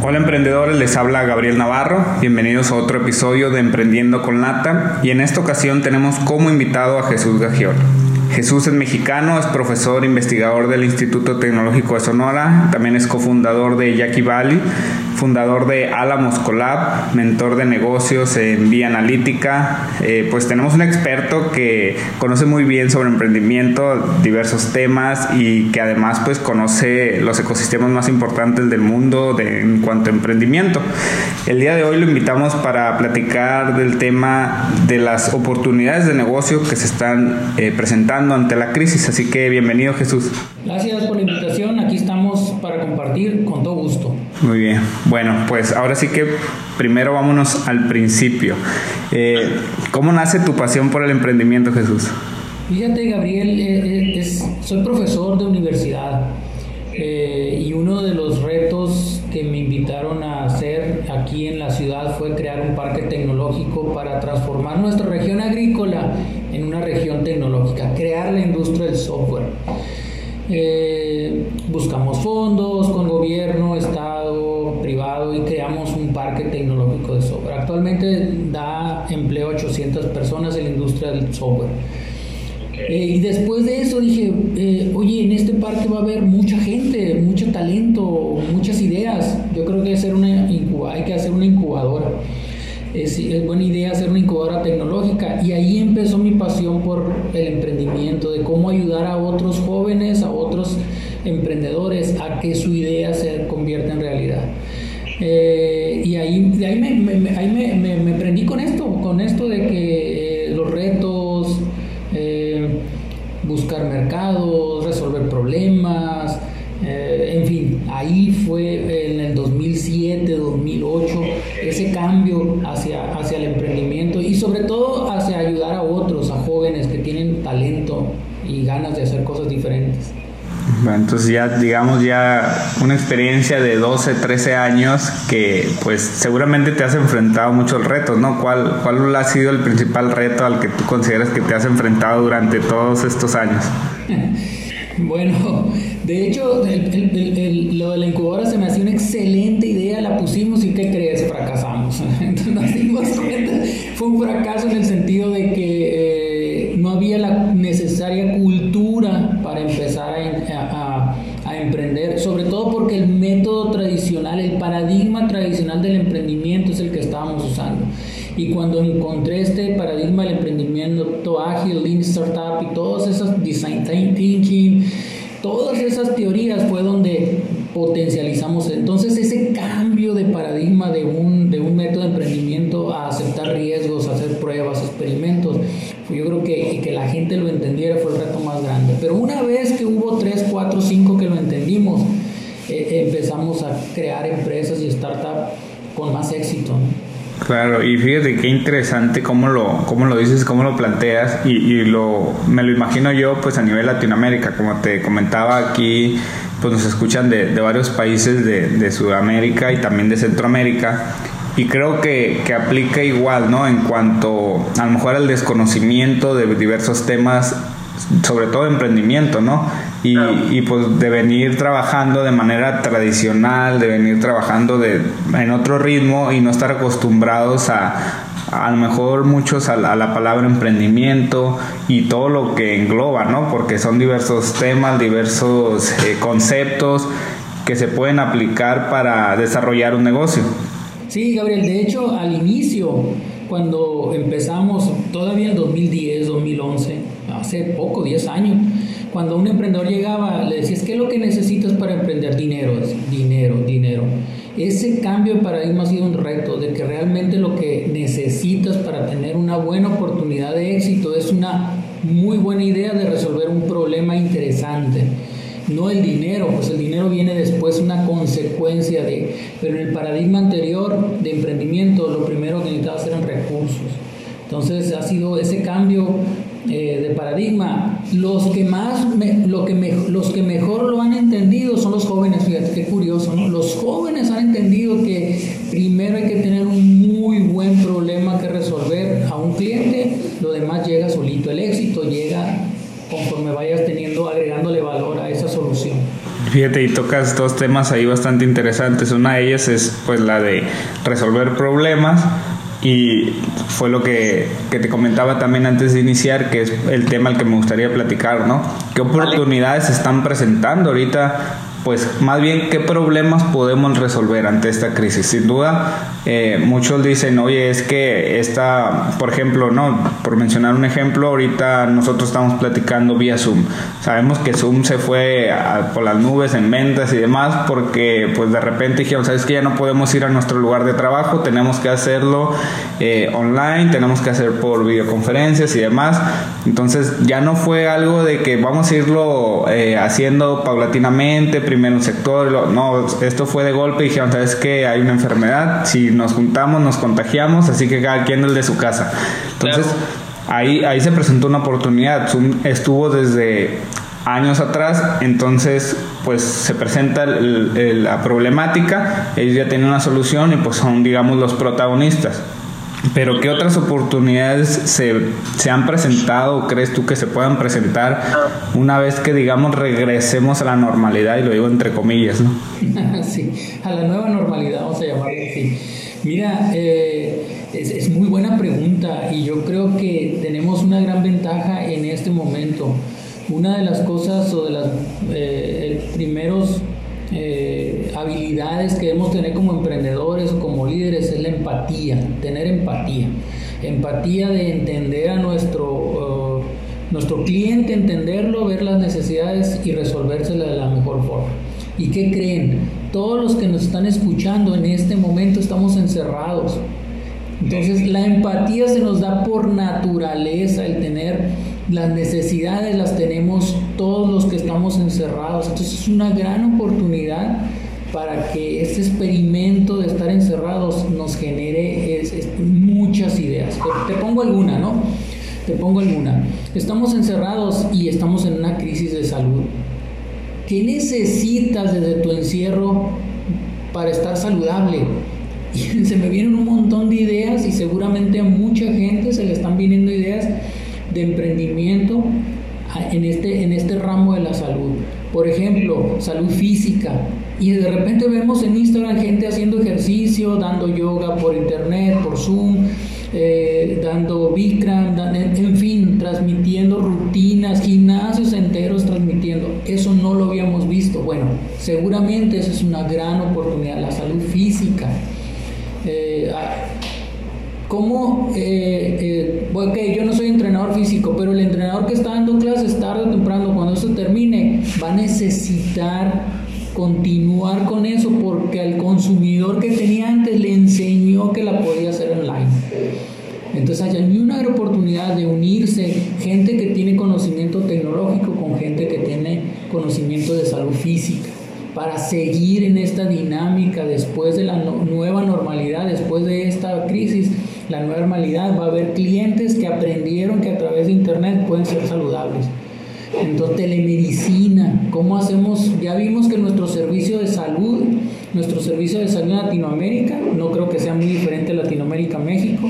Hola emprendedores, les habla Gabriel Navarro. Bienvenidos a otro episodio de Emprendiendo con Lata y en esta ocasión tenemos como invitado a Jesús Gajiol. Jesús es mexicano, es profesor investigador del Instituto Tecnológico de Sonora, también es cofundador de Yaqui Valley, fundador de Alamos Collab, mentor de negocios en Vía Analítica. Eh, pues tenemos un experto que conoce muy bien sobre emprendimiento, diversos temas y que además pues conoce los ecosistemas más importantes del mundo en cuanto a emprendimiento. El día de hoy lo invitamos para platicar del tema de las oportunidades de negocio que se están eh, presentando ante la crisis. Así que bienvenido Jesús. Gracias por la invitación. Aquí estamos para compartir con todo gusto. Muy bien. Bueno, pues ahora sí que primero vámonos al principio. Eh, ¿Cómo nace tu pasión por el emprendimiento, Jesús? Fíjate, Gabriel, eh, eh, soy profesor de universidad y uno de los retos que me invitaron a hacer aquí en la ciudad fue crear un parque tecnológico para transformar nuestra región agrícola en una región tecnológica, crear la industria del software. buscamos fondos con gobierno, Estado, privado y creamos un parque tecnológico de software. Actualmente da empleo a 800 personas en la industria del software. Eh, y después de eso dije, eh, oye, en este parque va a haber mucha gente, mucho talento, muchas ideas. Yo creo que hacer una hay que hacer una incubadora. Es, es, buena idea hacer una incubadora tecnológica y ahí empezó mi pasión por el emprendimiento, de cómo ayudar a otros jóvenes, a otros emprendedores a que su idea se convierta en realidad. Eh, ahí, de ahí, me, ahí me, me, prendí con esto, con esto de que eh, los retos, eh, buscar mercados, resolver problemas, en fin, ahí fue en el 2007, 2008, ese cambio hacia, hacia el emprendimiento y sobre todo hacia ayudar a otros, a jóvenes que tienen talento y ganas de hacer cosas diferentes. Bueno, entonces ya digamos ya una experiencia de 12, 13 años que pues seguramente te has enfrentado muchos retos, ¿no? ¿Cuál, ¿Cuál ha sido el principal reto al que tú consideras que te has enfrentado durante todos estos años? Bueno, de hecho, lo de la incubadora se me hacía una excelente idea, la pusimos y ¿qué crees? Fracasamos. Entonces nos dimos cuenta, fue un fracaso en el sentido de que eh, no había la necesaria cultura para empezar a, emprender, sobre todo porque el método tradicional, el paradigma tradicional del emprendimiento es el que estábamos usando. Y cuando encontré este paradigma del emprendimiento ágil, Lean Startup y todas esas design thinking, todas esas teorías fue donde potencializamos. Entonces ese cambio de paradigma de un, de un método de emprendimiento a aceptar riesgos, a hacer pruebas, experimentos, yo creo que, que la gente lo entendiera fue el reto más grande. Pero una vez que hubo 3, 4, 5 que lo entendimos, eh, empezamos a crear empresas y startups con más éxito. Claro, y fíjate qué interesante cómo lo, cómo lo dices, cómo lo planteas, y, y, lo, me lo imagino yo pues a nivel Latinoamérica, como te comentaba aquí, pues nos escuchan de, de varios países de, de Sudamérica y también de Centroamérica, y creo que, que, aplica igual, ¿no? En cuanto a lo mejor al desconocimiento de diversos temas, sobre todo emprendimiento, ¿no? Y, y, pues de venir trabajando de manera tradicional, de venir trabajando de, en otro ritmo y no estar acostumbrados a, a lo mejor muchos a la, a la, palabra emprendimiento y todo lo que engloba, ¿no? Porque son diversos temas, diversos eh, conceptos que se pueden aplicar para desarrollar un negocio. Sí, Gabriel, de hecho, al inicio, cuando empezamos, todavía en 2010, 2011, hace poco, 10 años, cuando un emprendedor llegaba, le decías, ¿qué es lo que necesitas para emprender? Dinero, dinero, dinero. Ese cambio de paradigma ha sido un reto, de que realmente lo que necesitas para tener una buena oportunidad de éxito es una muy buena idea de resolver un problema interesante no el dinero, pues el dinero viene después una consecuencia de, pero en el paradigma anterior de emprendimiento lo primero que necesitabas eran recursos. Entonces ha sido ese cambio eh, de paradigma. Los que más, lo que los que mejor lo han entendido son los jóvenes, fíjate qué curioso. Los jóvenes han entendido que primero hay que tener un muy buen problema que resolver a un cliente, lo demás llega solito, el éxito llega conforme vayas teniendo, agregándole valor a esa solución. Fíjate, y tocas dos temas ahí bastante interesantes. Una de ellas es pues la de resolver problemas y fue lo que, que, te comentaba también antes de iniciar, que es el tema al que me gustaría platicar, ¿no? ¿Qué oportunidades se están presentando ahorita pues más bien qué problemas podemos resolver ante esta crisis. Sin duda, eh, muchos dicen, oye, es que esta, por ejemplo, no, por mencionar un ejemplo, ahorita nosotros estamos platicando vía Zoom. Sabemos que Zoom se fue por las nubes en ventas y demás porque pues de repente dijeron, sabes que ya no podemos ir a nuestro lugar de trabajo, tenemos que hacerlo eh, online, tenemos que hacer por videoconferencias y demás. Entonces ya no fue algo de que vamos a irlo eh, haciendo paulatinamente, primero un sector, no, esto fue de golpe y dijeron, sabes que hay una enfermedad, si nos juntamos nos contagiamos, así que cada quien el de su casa. Entonces, ahí, ahí se presentó una oportunidad, estuvo desde años atrás, entonces pues se presenta la problemática, ellos ya tienen una solución y pues son digamos los protagonistas. Pero ¿qué otras oportunidades se, se, han presentado o crees tú que se puedan presentar una vez que, digamos, regresemos a la normalidad? Y lo digo entre comillas, ¿no? sí, a la nueva normalidad, vamos a llamarlo así. Mira, eh, es, es, muy buena pregunta y yo creo que tenemos una gran ventaja en este momento. Una de las cosas o de los eh, primeros eh, habilidades que debemos tener como emprendedores como líderes es la empatía, tener empatía. Empatía de entender a nuestro, uh, nuestro cliente, entenderlo, ver las necesidades y resolvérselas de la mejor forma. ¿Y qué creen? Todos los que nos están escuchando en este momento estamos encerrados. Entonces la empatía se nos da por naturaleza, el tener las necesidades las tenemos todos los que estamos encerrados. Entonces es una gran oportunidad para que este experimento de estar encerrados nos genere muchas ideas. Te, pongo alguna, ¿no? Te pongo alguna. Estamos encerrados y estamos en una crisis de salud. ¿Qué necesitas desde tu encierro para estar saludable? Y se me vienen un montón de ideas y seguramente a mucha gente se le están viniendo ideas de emprendimiento en este, en este ramo de la salud. Por ejemplo, salud física. Y de repente vemos en Instagram gente haciendo ejercicio, dando yoga por internet, por Zoom, eh, dando Bikram, en fin, transmitiendo rutinas, gimnasios enteros transmitiendo. Eso no lo habíamos visto. Bueno, seguramente esa es una gran oportunidad, la salud física. Eh, ¿Cómo, eh, eh, ok, yo no soy entrenador físico, pero el entrenador que está dando clases tarde o temprano, cuando eso termine, va a necesitar continuar con eso porque al consumidor que tenía antes le enseñó que la podía hacer online. Entonces hay una oportunidad de unirse gente que tiene conocimiento tecnológico con gente que tiene conocimiento de salud física para seguir en esta dinámica después de la nueva normalidad, después de esta crisis la nueva normalidad, va a haber clientes que aprendieron que a través de Internet pueden ser saludables. Entonces, telemedicina, ¿cómo hacemos? Ya vimos que nuestro servicio de salud, nuestro servicio de salud en Latinoamérica, no creo que sea muy diferente Latinoamérica México,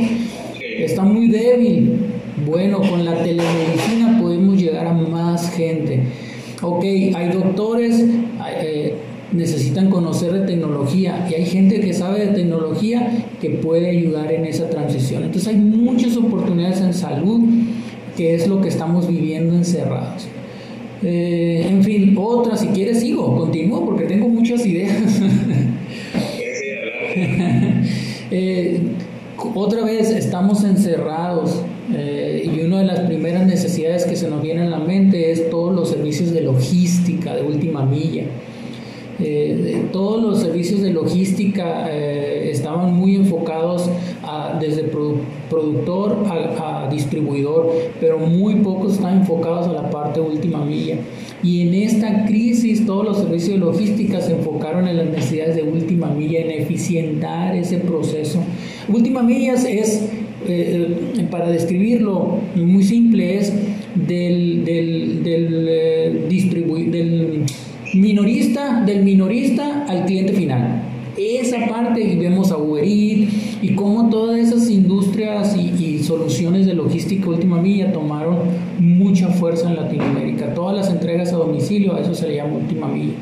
está muy débil. Bueno, con la telemedicina podemos llegar a más gente. Ok, hay doctores, eh, necesitan conocer de tecnología y hay gente que sabe de tecnología que puede ayudar en esa transición. Entonces hay muchas oportunidades en salud que es lo que estamos viviendo encerrados. Eh, en fin, otra, si quieres sigo, continúo porque tengo muchas ideas. Eh, otra vez estamos encerrados eh, y una de las primeras necesidades que se nos viene a la mente es todos los servicios de logística de última milla. Eh, todos los servicios de logística estaban muy enfocados desde productor a, distribuidor, pero muy pocos están enfocados a la parte última milla. Y en esta crisis todos los servicios de logística se enfocaron en las necesidades de última milla, en eficientar ese proceso. Última milla es, eh, eh, para describirlo muy simple, es del, del, del, eh, del minorista, del minorista al cliente final. Esa parte, y vemos a Uber y cómo todas esas industrias y, y, soluciones de logística última milla tomaron mucha fuerza en Latinoamérica. Todas las entregas a domicilio, a eso se le llama última milla.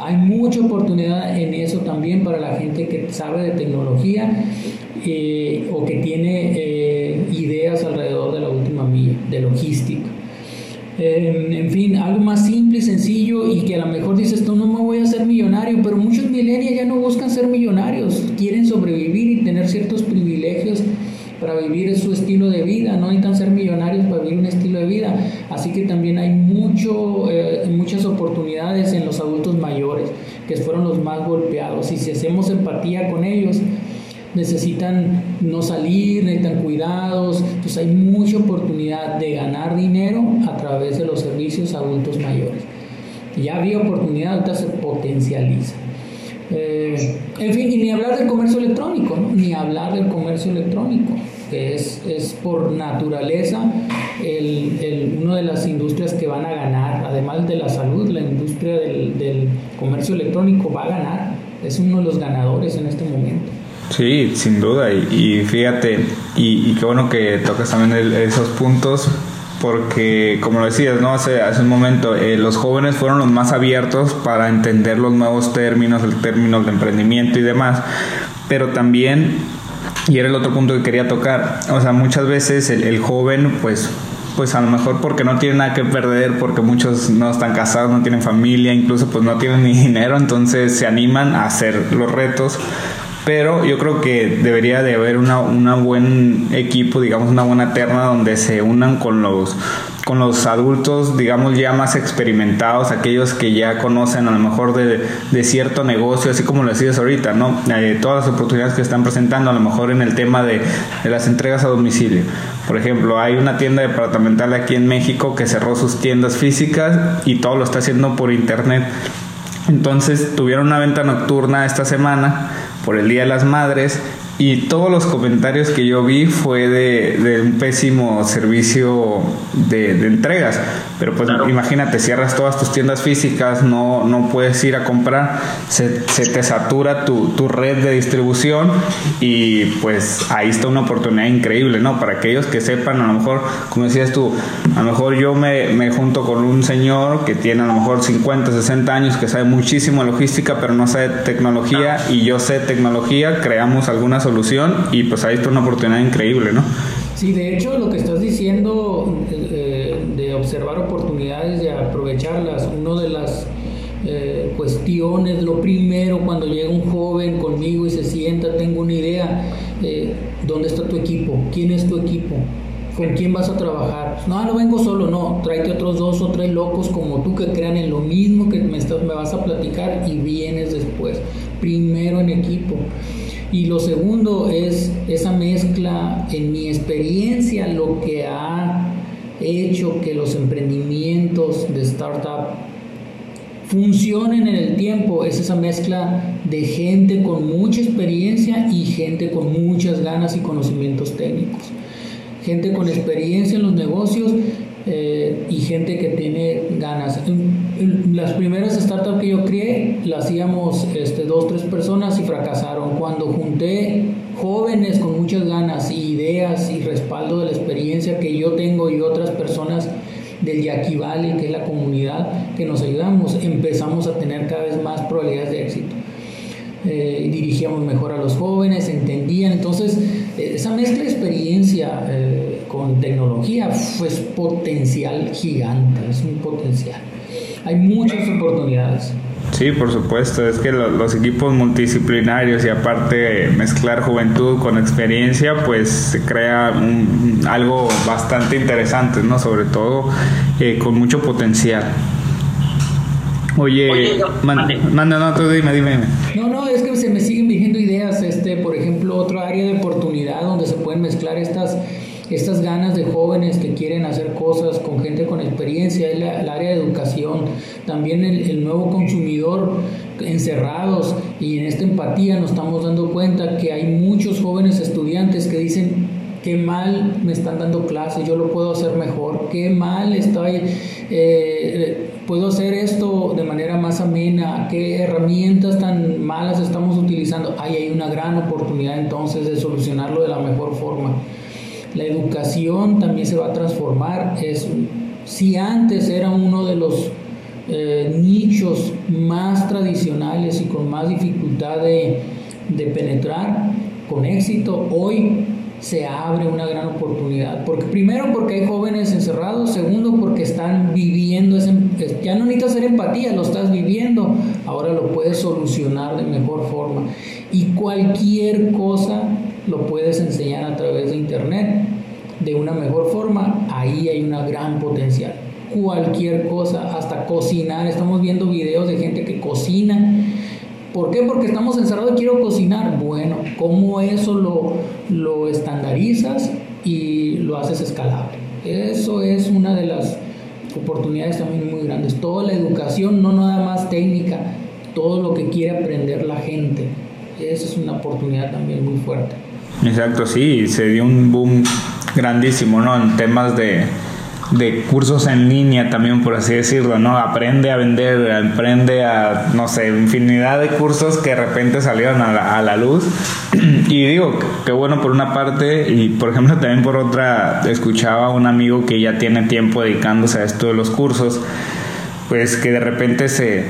Hay mucha oportunidad en eso también para la gente que sabe de tecnología eh, o que tiene eh, ideas alrededor de la última milla, de logística. Em, en fin, algo más simple y sencillo y que a lo mejor dices, tú no me voy a hacer millonario, pero muchos millennials ya no buscan ser millonarios, quieren sobrevivir y tener ciertos privilegios para vivir su estilo de vida, no necesitan ser millonarios para vivir un estilo de vida, así que también hay mucho, eh, muchas oportunidades en los adultos mayores, que fueron los más golpeados, y si hacemos empatía con ellos, necesitan no salir, necesitan cuidados, entonces hay mucha oportunidad de ganar dinero a través de los servicios adultos mayores. Ya había oportunidad, ahorita se potencializa. Eh, en fin, y ni hablar del comercio electrónico, ni hablar del comercio electrónico, que es, es por naturaleza el, el, una de las industrias que van a ganar, además de la salud, la industria del, del comercio electrónico va a ganar, es uno de los ganadores en este momento. Sí, sin duda. Y, fíjate, y, qué bueno que tocas también esos puntos, porque como lo decías, ¿no? Hace, hace un momento, eh, los jóvenes fueron los más abiertos para entender los nuevos términos, el término de emprendimiento y demás, pero también, y era el otro punto que quería tocar, o sea, muchas veces el, el joven, pues pues a lo mejor porque no tiene nada que perder, porque muchos no están casados, no tienen familia, incluso pues no tienen ni dinero, entonces se animan a hacer los retos pero yo creo que debería de haber una, una buen equipo, digamos una buena terna donde se unan con los con los adultos, digamos, ya más experimentados, aquellos que ya conocen a lo mejor de, de cierto negocio, así como lo decías ahorita, ¿no? Eh, todas las oportunidades que están presentando, a lo mejor en el tema de, de, las entregas a domicilio. Por ejemplo, hay una tienda departamental aquí en México que cerró sus tiendas físicas y todo lo está haciendo por internet. Entonces tuvieron una venta nocturna esta semana por el Día de las Madres y todos los comentarios que yo vi fue de, un pésimo servicio de, entregas. Pero pues imagínate, cierras todas tus tiendas físicas, no, no puedes ir a comprar, se, te satura tu, tu, red de distribución y pues ahí está una oportunidad increíble, ¿no? Para aquellos que sepan, a lo mejor, como decías tú, a lo mejor yo me, me junto con un señor que tiene a lo mejor 50, 60 años, que sabe muchísimo logística, pero no sabe tecnología y yo sé tecnología, creamos algunas solución y pues ahí está una oportunidad increíble, ¿no? Sí, de hecho lo que estás diciendo eh, de observar oportunidades y aprovecharlas, una de las eh, cuestiones, lo primero cuando llega un joven conmigo y se sienta, tengo una idea, eh, ¿dónde está tu equipo? ¿Quién es tu equipo? ¿Con quién vas a trabajar? No, no vengo solo, no, tráete otros dos o tres locos como tú que crean en lo mismo que me, estás, me vas a platicar y vienes después. Primero en equipo. Y lo segundo es esa mezcla, en mi experiencia, lo que ha hecho que los emprendimientos de startup funcionen en el tiempo es esa mezcla de gente con mucha experiencia y gente con muchas ganas y conocimientos técnicos. Gente con experiencia en los negocios eh, y gente que tiene ganas. Las primeras startups que yo creé las hacíamos este, dos, tres personas y fracasaron. Cuando junté jóvenes con muchas ganas y ideas y respaldo de la experiencia que yo tengo y otras personas del Yaqui Valley, que es la comunidad que nos ayudamos, empezamos a tener cada vez más probabilidades de éxito. Eh, dirigíamos mejor a los jóvenes, entendían. Entonces, eh, esa mezcla de experiencia eh, con tecnología fue potencial gigante, es un potencial. Hay muchas oportunidades. Sí, por supuesto, es que los, equipos multidisciplinarios y aparte mezclar juventud con experiencia, pues se crea algo bastante interesante, ¿no? Sobre todo con mucho potencial. Oye, manda, no, tú dime, dime. No, no, es que se me siguen viendo ideas, este, por ejemplo, otra área de oportunidad donde se pueden mezclar estas estas ganas de jóvenes que quieren hacer cosas con gente con experiencia, el, área de educación, también el, el, nuevo consumidor encerrados y en esta empatía nos estamos dando cuenta que hay muchos jóvenes estudiantes que dicen qué mal me están dando clases, yo lo puedo hacer mejor, qué mal estoy, eh, puedo hacer esto de manera más amena, qué herramientas tan malas estamos utilizando. Ahí hay una gran oportunidad entonces de solucionarlo de la mejor forma. La educación también se va a transformar. Es, si antes era uno de los eh, nichos más tradicionales y con más dificultad de, penetrar con éxito, hoy se abre una gran oportunidad. Porque, primero porque hay jóvenes encerrados, segundo porque están viviendo, ya no necesitas hacer empatía, lo estás viviendo, ahora lo puedes solucionar de mejor forma. Y cualquier cosa lo puedes enseñar a través de internet de una mejor forma, ahí hay una gran potencial. Cualquier cosa, hasta cocinar, estamos viendo videos de gente que cocina ¿Por qué? Porque estamos encerrados y quiero cocinar. Bueno, ¿cómo eso lo, lo estandarizas y lo haces escalable? Eso es una de las oportunidades también muy grandes. Toda la educación, no nada más técnica, todo lo que quiere aprender la gente. Esa es una oportunidad también muy fuerte. Exacto, sí, se dio un boom grandísimo, ¿no? En temas de de cursos en línea también, por así decirlo, ¿no? Aprende a vender, aprende a, no sé, infinidad de cursos que de repente salieron a la, a la luz. y digo, qué bueno por una parte y, por ejemplo, también por otra, escuchaba a un amigo que ya tiene tiempo dedicándose a esto de los cursos, pues que de repente se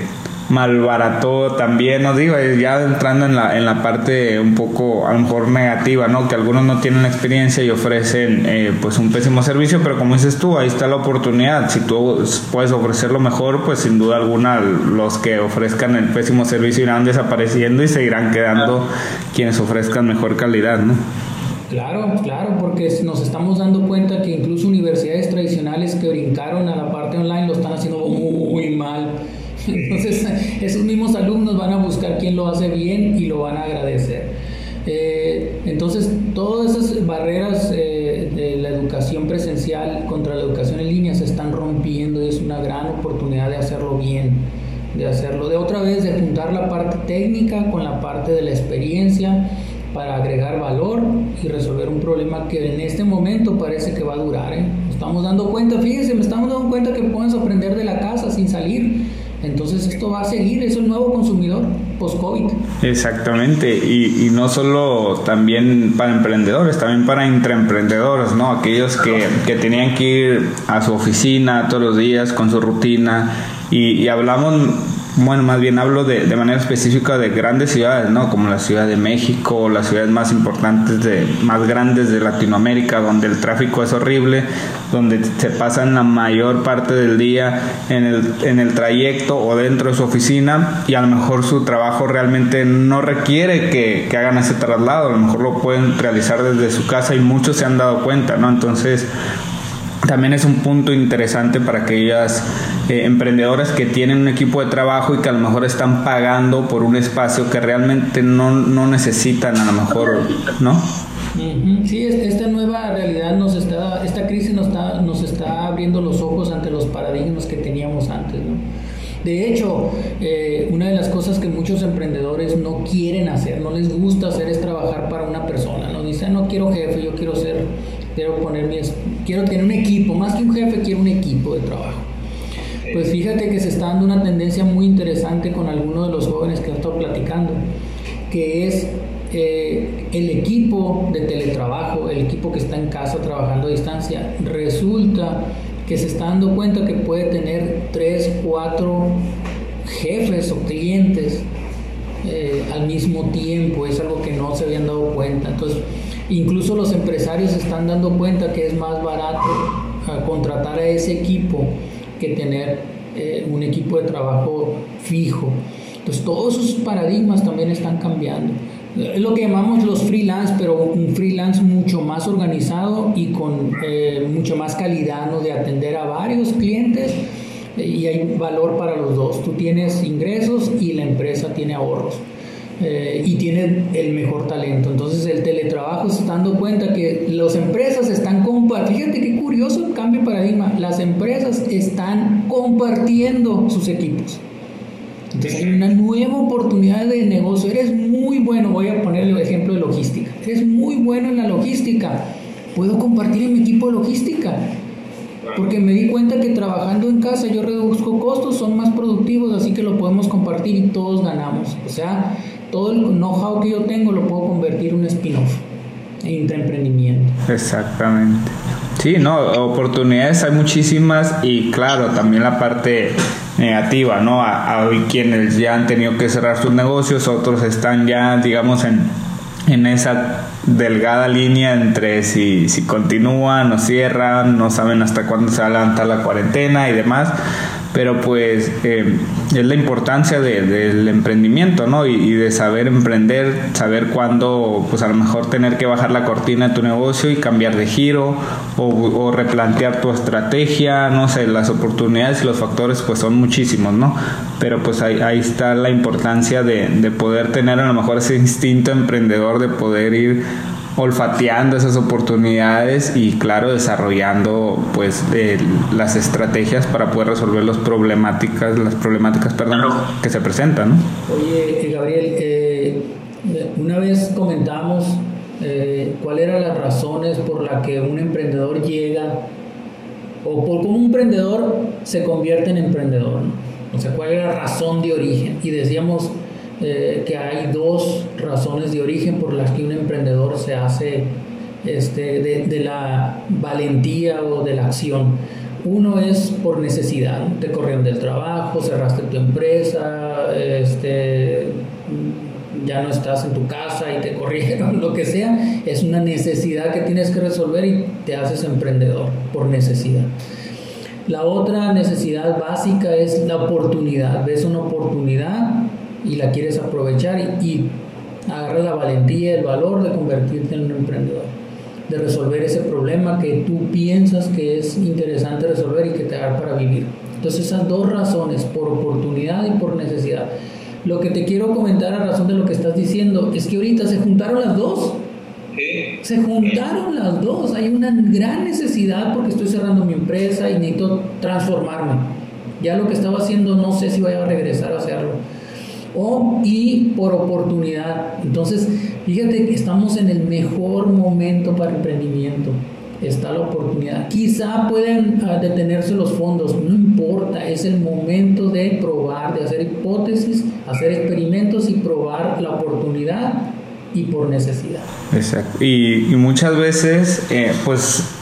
malbarató también, no digo, ya entrando en la, en la parte un poco a lo mejor negativa, ¿no? Que algunos no tienen experiencia y ofrecen eh, pues un pésimo servicio, pero como dices tú, ahí está la oportunidad. Si tú puedes ofrecerlo mejor, pues sin duda alguna los que ofrezcan el pésimo servicio irán desapareciendo y seguirán quedando quienes ofrezcan mejor calidad, ¿no? Claro, claro, porque nos estamos dando cuenta que incluso universidades tradicionales que brincaron a la parte online lo están haciendo muy mal entonces, esos mismos alumnos van a buscar quién lo hace bien y lo van a agradecer. Eh, entonces, todas esas barreras eh, de la educación presencial contra la educación en línea se están rompiendo y es una gran oportunidad de hacerlo bien, de hacerlo de otra vez, de juntar la parte técnica con la parte de la experiencia para agregar valor y resolver un problema que en este momento parece que va a durar. ¿eh? Estamos dando cuenta, fíjense, me estamos dando cuenta que puedes aprender de la casa sin salir entonces esto va a seguir, es un nuevo consumidor post-COVID. Exactamente, y, y, no solo también para emprendedores, también para intraemprendedores, ¿no? Aquellos que, que tenían que ir a su oficina todos los días con su rutina y, y hablamos bueno, más bien hablo de, de, manera específica de grandes ciudades, ¿no? Como la Ciudad de México, las ciudades más importantes, de, más grandes de Latinoamérica, donde el tráfico es horrible, donde se pasan la mayor parte del día en el, en el trayecto o dentro de su oficina y a lo mejor su trabajo realmente no requiere que, hagan ese traslado, a lo mejor lo pueden realizar desde su casa y muchos se han dado cuenta, ¿no? Entonces, también es un punto interesante para aquellas eh, emprendedoras que tienen un equipo de trabajo y que a lo mejor están pagando por un espacio que realmente no, no necesitan a lo mejor, ¿no? Sí, esta nueva realidad nos está, esta crisis nos está, nos está abriendo los ojos ante los paradigmas que teníamos antes, ¿no? De hecho, eh, una de las cosas que muchos emprendedores no quieren hacer, no les gusta hacer es trabajar para una persona. No dicen, no quiero jefe, yo quiero ser, quiero poner mi, quiero tener un equipo, más que un jefe, quiero un equipo de trabajo. Pues fíjate que se está dando una tendencia muy interesante con algunos de los jóvenes que he estado platicando, que es eh, el equipo de teletrabajo, el equipo que está en casa trabajando a distancia, resulta que se está dando cuenta que puede tener tres, cuatro jefes o clientes eh, al mismo tiempo, es algo que no se habían dado cuenta. Entonces, incluso los empresarios se están dando cuenta que es más barato ah, contratar a ese equipo que tener eh, un equipo de trabajo fijo. Entonces todos esos paradigmas también están cambiando. Es lo que llamamos los freelance, pero un freelance mucho más organizado y con eh, mucho más calidad ¿no? de atender a varios clientes y hay valor para los dos. Tú tienes ingresos y la empresa tiene ahorros. Eh, y tiene el mejor talento. Entonces el teletrabajo se está dando cuenta que las empresas están compartiendo, fíjate qué curioso el cambio de paradigma, las empresas están compartiendo sus equipos. Entonces hay una nueva oportunidad de negocio. Eres muy bueno, voy a poner el ejemplo de logística. Eres muy bueno en la logística. Puedo compartir en mi equipo de logística. Porque me di cuenta que trabajando en casa yo reduzco costos, son más productivos, así que lo podemos compartir y todos ganamos. O sea, todo el know-how que yo tengo lo puedo convertir en un spin-off, en emprendimiento. Exactamente. Sí, no, oportunidades hay muchísimas y claro, también la parte negativa, ¿no? Hay quienes ya han tenido que cerrar sus negocios, otros están ya, digamos, en, en esa delgada línea entre si, si continúan o cierran, no saben hasta cuándo se va a levantar la cuarentena y demás pero pues eh, es la importancia del emprendimiento, ¿no? Y, de saber emprender, saber cuándo, pues a lo mejor tener que bajar la cortina de tu negocio y cambiar de giro o, replantear tu estrategia, no sé, las oportunidades y los factores pues son muchísimos, ¿no? Pero pues ahí, está la importancia de, de poder tener a lo mejor ese instinto emprendedor de poder ir olfateando esas oportunidades y claro desarrollando pues las estrategias para poder resolver las problemáticas las problemáticas perdón que se presentan ¿no? oye eh, Gabriel eh, una vez comentamos eh, cuáles eran las razones por las que un emprendedor llega o por cómo un emprendedor se convierte en emprendedor o sea cuál es la razón de origen y decíamos eh, que hay dos razones de origen por las que un emprendedor se hace este, de, la valentía o de la acción. Uno es por necesidad, te corrieron del trabajo, cerraste tu empresa, este, ya no estás en tu casa y te corrieron, lo que sea, es una necesidad que tienes que resolver y te haces emprendedor por necesidad. La otra necesidad básica es la oportunidad, ves una oportunidad y la quieres aprovechar y, y agarras la valentía, el valor de convertirte en un emprendedor, de resolver ese problema que tú piensas que es interesante resolver y que te da para vivir. Entonces esas dos razones, por oportunidad y por necesidad. Lo que te quiero comentar a razón de lo que estás diciendo es que ahorita se juntaron las dos. Se juntaron las dos. Hay una gran necesidad porque estoy cerrando mi empresa y necesito transformarme. Ya lo que estaba haciendo no sé si voy a regresar a hacerlo o y por oportunidad. Entonces, fíjate que estamos en el mejor momento para emprendimiento. Está la oportunidad. Quizá pueden ah, detenerse los fondos, no importa, es el momento de probar, de hacer hipótesis, hacer experimentos y probar la oportunidad y por necesidad. Exacto. Y, muchas veces, eh, pues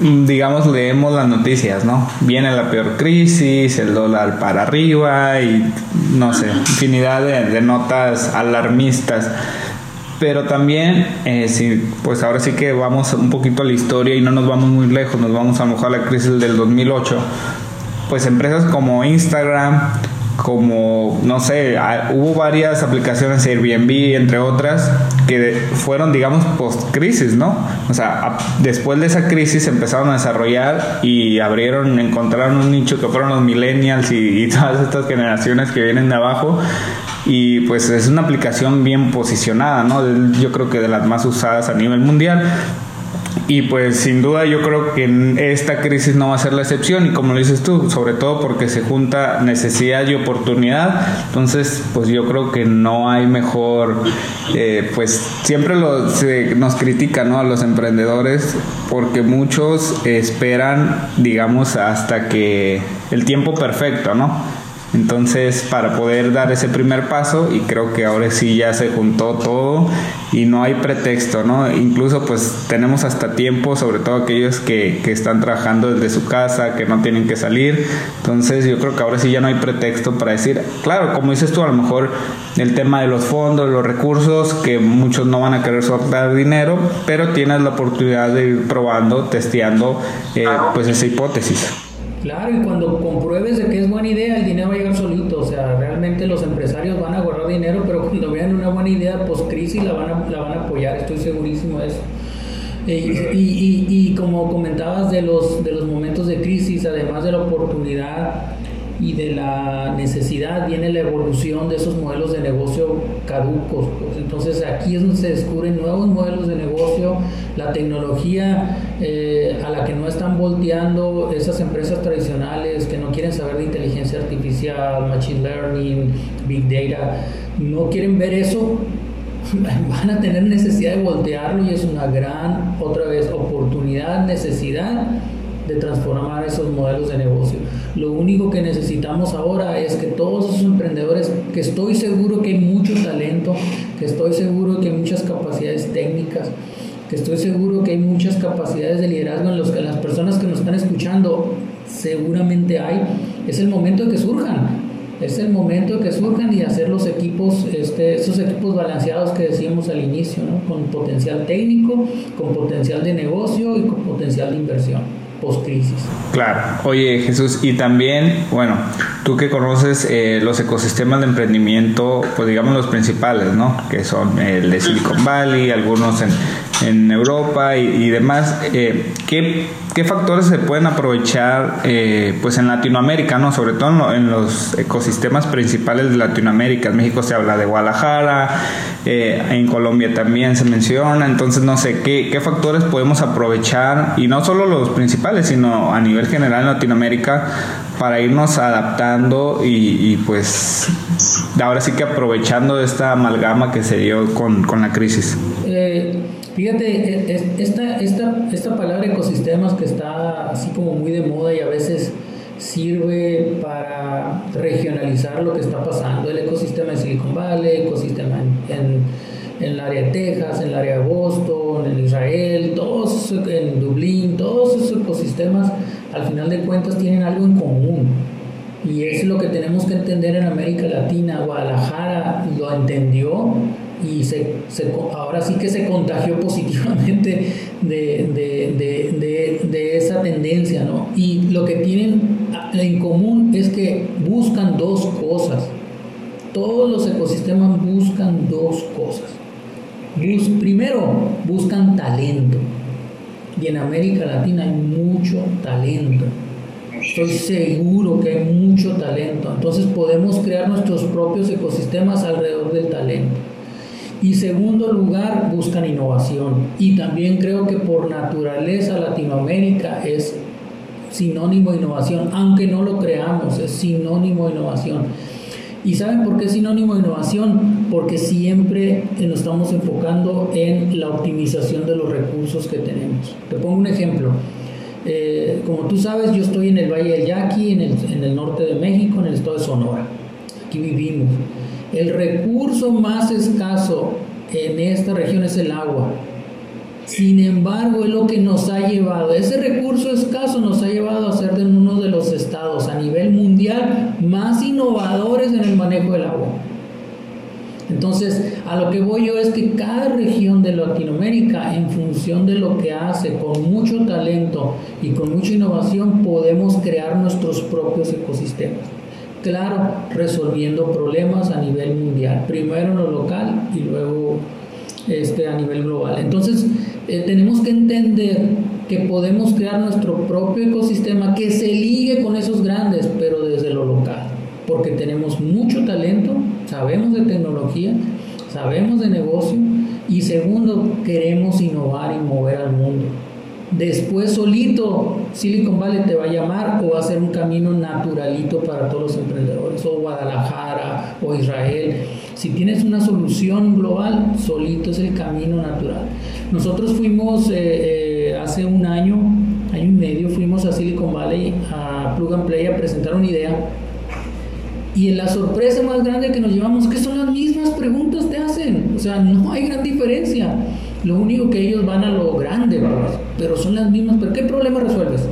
digamos, leemos las noticias, ¿no? Viene la peor crisis, el dólar para arriba y no sé, infinidad de, notas alarmistas. Pero también, eh, si, pues ahora sí que vamos un poquito a la historia y no nos vamos muy lejos, nos vamos a a la crisis del 2008. Pues empresas como Instagram, como, no sé, hubo varias aplicaciones Airbnb, entre otras, que fueron, digamos, post-crisis, ¿no? O sea, después de esa crisis empezaron a desarrollar y abrieron, encontraron un nicho que fueron los millennials y, todas estas generaciones que vienen de abajo. Y pues es una aplicación bien posicionada, ¿no? Yo creo que de las más usadas a nivel mundial. Y pues sin duda yo creo que esta crisis no va a ser la excepción y como lo dices tú, sobre todo porque se junta necesidad y oportunidad, entonces pues yo creo que no hay mejor, eh, pues siempre lo, se, nos critican ¿no? a los emprendedores porque muchos esperan digamos hasta que el tiempo perfecto, ¿no? Entonces, para poder dar ese primer paso, y creo que ahora sí ya se juntó todo y no hay pretexto, ¿no? Incluso pues tenemos hasta tiempo, sobre todo aquellos que, que están trabajando desde su casa, que no tienen que salir. Entonces, yo creo que ahora sí ya no hay pretexto para decir, claro, como dices tú, a lo mejor el tema de los fondos, los recursos, que muchos no van a querer soltar dinero, pero tienes la oportunidad de ir probando, testeando, eh, pues esa hipótesis. Claro, y cuando compruebes de que es buena idea, el dinero va a llegar solito. O sea, realmente los empresarios van a guardar dinero, pero cuando vean una buena idea post-crisis la van, a, la van a apoyar, estoy segurísimo de eso. Y, y, como comentabas de los, de los momentos de crisis, además de la oportunidad, y de la necesidad viene la evolución de esos modelos de negocio caducos. Pues. Entonces aquí es donde se descubren nuevos modelos de negocio, la tecnología eh, a la que no están volteando esas empresas tradicionales que no quieren saber de inteligencia artificial, machine learning, big data, no quieren ver eso, van a tener necesidad de voltearlo y es una gran, otra vez, oportunidad, necesidad de transformar esos modelos de negocio. Lo único que necesitamos ahora es que todos esos emprendedores, que estoy seguro que hay mucho talento, que estoy seguro que hay muchas capacidades técnicas, que estoy seguro que hay muchas capacidades de liderazgo en los que las personas que nos están escuchando seguramente hay, es el momento de que surjan. Es el momento de que surjan y hacer los equipos, este, esos equipos balanceados que decíamos al inicio, con potencial técnico, con potencial de negocio y con potencial de inversión post-crisis. Claro. Oye, Jesús, y también, bueno, tú que conoces eh, los ecosistemas de emprendimiento, pues digamos los principales, ¿no? Que son el de Silicon Valley, algunos en, en Europa y, demás, eh, ¿qué, ¿qué, factores se pueden aprovechar eh, pues en Latinoamérica, ¿no? sobre todo en, los ecosistemas principales de Latinoamérica? En México se habla de Guadalajara, eh, en Colombia también se menciona, entonces no sé, ¿qué, ¿qué factores podemos aprovechar? Y no solo los principales, sino a nivel general en Latinoamérica para irnos adaptando y, y, pues ahora sí que aprovechando esta amalgama que se dio con, con la crisis. Fíjate, e, esta, esta, esta palabra ecosistemas que está así como muy de moda y a veces sirve para regionalizar lo que está pasando, el ecosistema de Silicon Valley, ecosistema en, en, el área de Texas, en el área de Boston, en Israel, todos en Dublín, todos esos ecosistemas al final de cuentas tienen algo en común. Y es lo que tenemos que entender en América Latina. Guadalajara lo entendió y se, ahora sí que se contagió positivamente de, esa tendencia, ¿no? Y lo que tienen en común es que buscan dos cosas. Todos los ecosistemas buscan dos cosas. primero, buscan talento. Y en América Latina hay mucho talento. Estoy seguro que hay mucho talento. Entonces podemos crear nuestros propios ecosistemas alrededor del talento. Y segundo lugar, buscan innovación. Y también creo que por naturaleza Latinoamérica es sinónimo de innovación, aunque no lo creamos, es sinónimo de innovación. ¿Y saben por qué es sinónimo de innovación? Porque siempre nos estamos enfocando en la optimización de los recursos que tenemos. Te pongo un ejemplo. Eh, como tú sabes, yo estoy en el Valle del Yaqui, en el, en el norte de México, en el estado de Sonora. Aquí vivimos. El recurso más escaso en esta región es el agua. Sin embargo, es lo que nos ha llevado, ese recurso escaso nos ha llevado a ser de uno de los estados a nivel mundial más innovadores en el manejo del agua. Entonces, a lo que voy yo es que cada región de Latinoamérica, en función de lo que hace, con mucho talento y con mucha innovación, podemos crear nuestros propios ecosistemas claro, resolviendo problemas a nivel mundial, primero en lo local y luego este, a nivel global. Entonces, eh, tenemos que entender que podemos crear nuestro propio ecosistema que se ligue con esos grandes, pero desde lo local, porque tenemos mucho talento, sabemos de tecnología, sabemos de negocio y segundo, queremos innovar y mover al mundo. Después solito Silicon Valley te va a llamar o va a ser un camino naturalito para todos los emprendedores, o Guadalajara o Israel. Si tienes una solución global, solito es el camino natural. Nosotros fuimos eh, eh, hace un año, año y medio, fuimos a Silicon Valley, a Plug and Play a presentar una idea. Y la sorpresa más grande que nos llevamos, que son las mismas preguntas te hacen. O sea, no hay gran diferencia. Lo único que ellos van a lo grande, pero son las mismas. ¿Pero qué problema resuelves?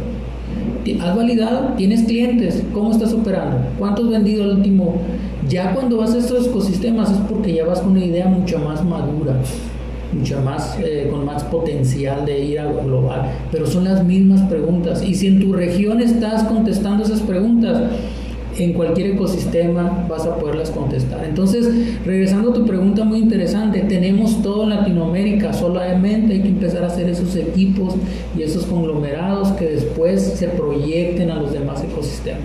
¿Has validado? ¿Tienes clientes? ¿Cómo estás operando? ¿Cuántos vendido al último? Ya cuando vas a estos ecosistemas es porque ya vas con una idea mucho más madura, mucho más, eh, con más potencial de ir a global. Pero son las mismas preguntas. Y si en tu región estás contestando esas preguntas, en cualquier ecosistema vas a poderlas contestar. Entonces, regresando a tu pregunta muy interesante, tenemos todo en Latinoamérica, solamente hay que empezar a hacer esos equipos y esos conglomerados que después se proyecten a los demás ecosistemas.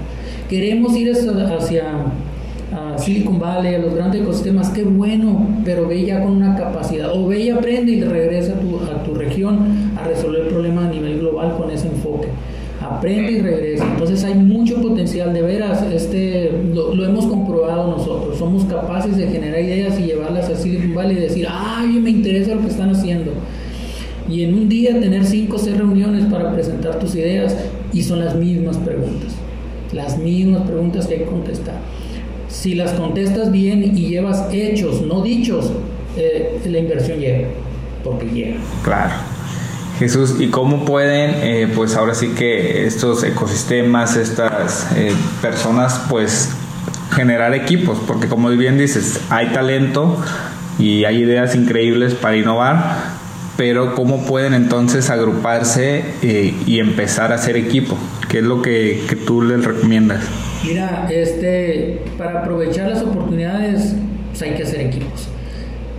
queremos ir hacia, Silicon Valley, a los grandes ecosistemas, qué bueno, pero ve ya con una capacidad, o ve y aprende y regresa a tu, a tu región a resolver el problema a nivel global con ese enfoque aprende y regresa. Entonces hay mucho potencial, de veras, este, lo, hemos comprobado nosotros, somos capaces de generar ideas y llevarlas a Silicon Valley y decir, ay, me interesa lo que están haciendo. Y en un día tener cinco o seis reuniones para presentar tus ideas y son las mismas preguntas, las mismas preguntas que hay que contestar. Si las contestas bien y llevas hechos, no dichos, eh, la inversión llega, porque llega. Claro. Jesús, ¿y cómo pueden, eh, pues ahora sí que estos ecosistemas, estas eh, personas, pues generar equipos? Porque como bien dices, hay talento y hay ideas increíbles para innovar, pero ¿cómo pueden entonces agruparse eh, y empezar a hacer equipo? ¿Qué es lo que, tú les recomiendas? Mira, este, para aprovechar las oportunidades pues hay que hacer equipos.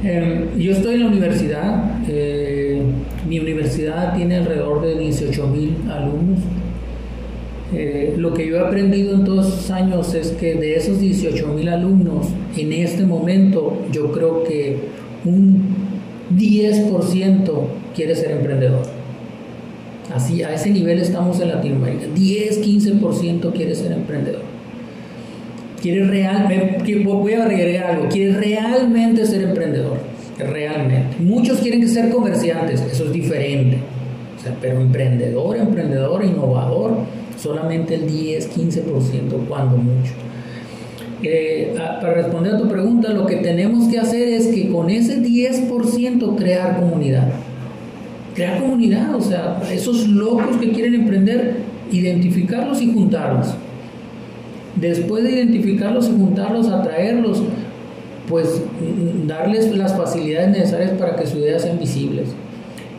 Em, yo estoy en la universidad, eh, mi universidad tiene alrededor de 18 mil alumnos. Eh, lo que yo he aprendido en todos estos años es que de esos 18 mil alumnos, en este momento yo creo que un 10% quiere ser emprendedor. Así, a ese nivel estamos en Latinoamérica. 10, 15% quiere ser emprendedor. Quiere realmente, voy a agregar algo, quiere realmente ser emprendedor, realmente. Muchos quieren ser comerciantes, eso es diferente. pero emprendedor, emprendedor, innovador, solamente el 10, 15%, cuando mucho. Eh, para responder a tu pregunta, lo que tenemos que hacer es que con ese 10% crear comunidad. Crear comunidad, o sea, esos locos que quieren emprender, identificarlos y juntarlos. Después de identificarlos y juntarlos, atraerlos, pues darles las facilidades necesarias para que sus ideas sean visibles.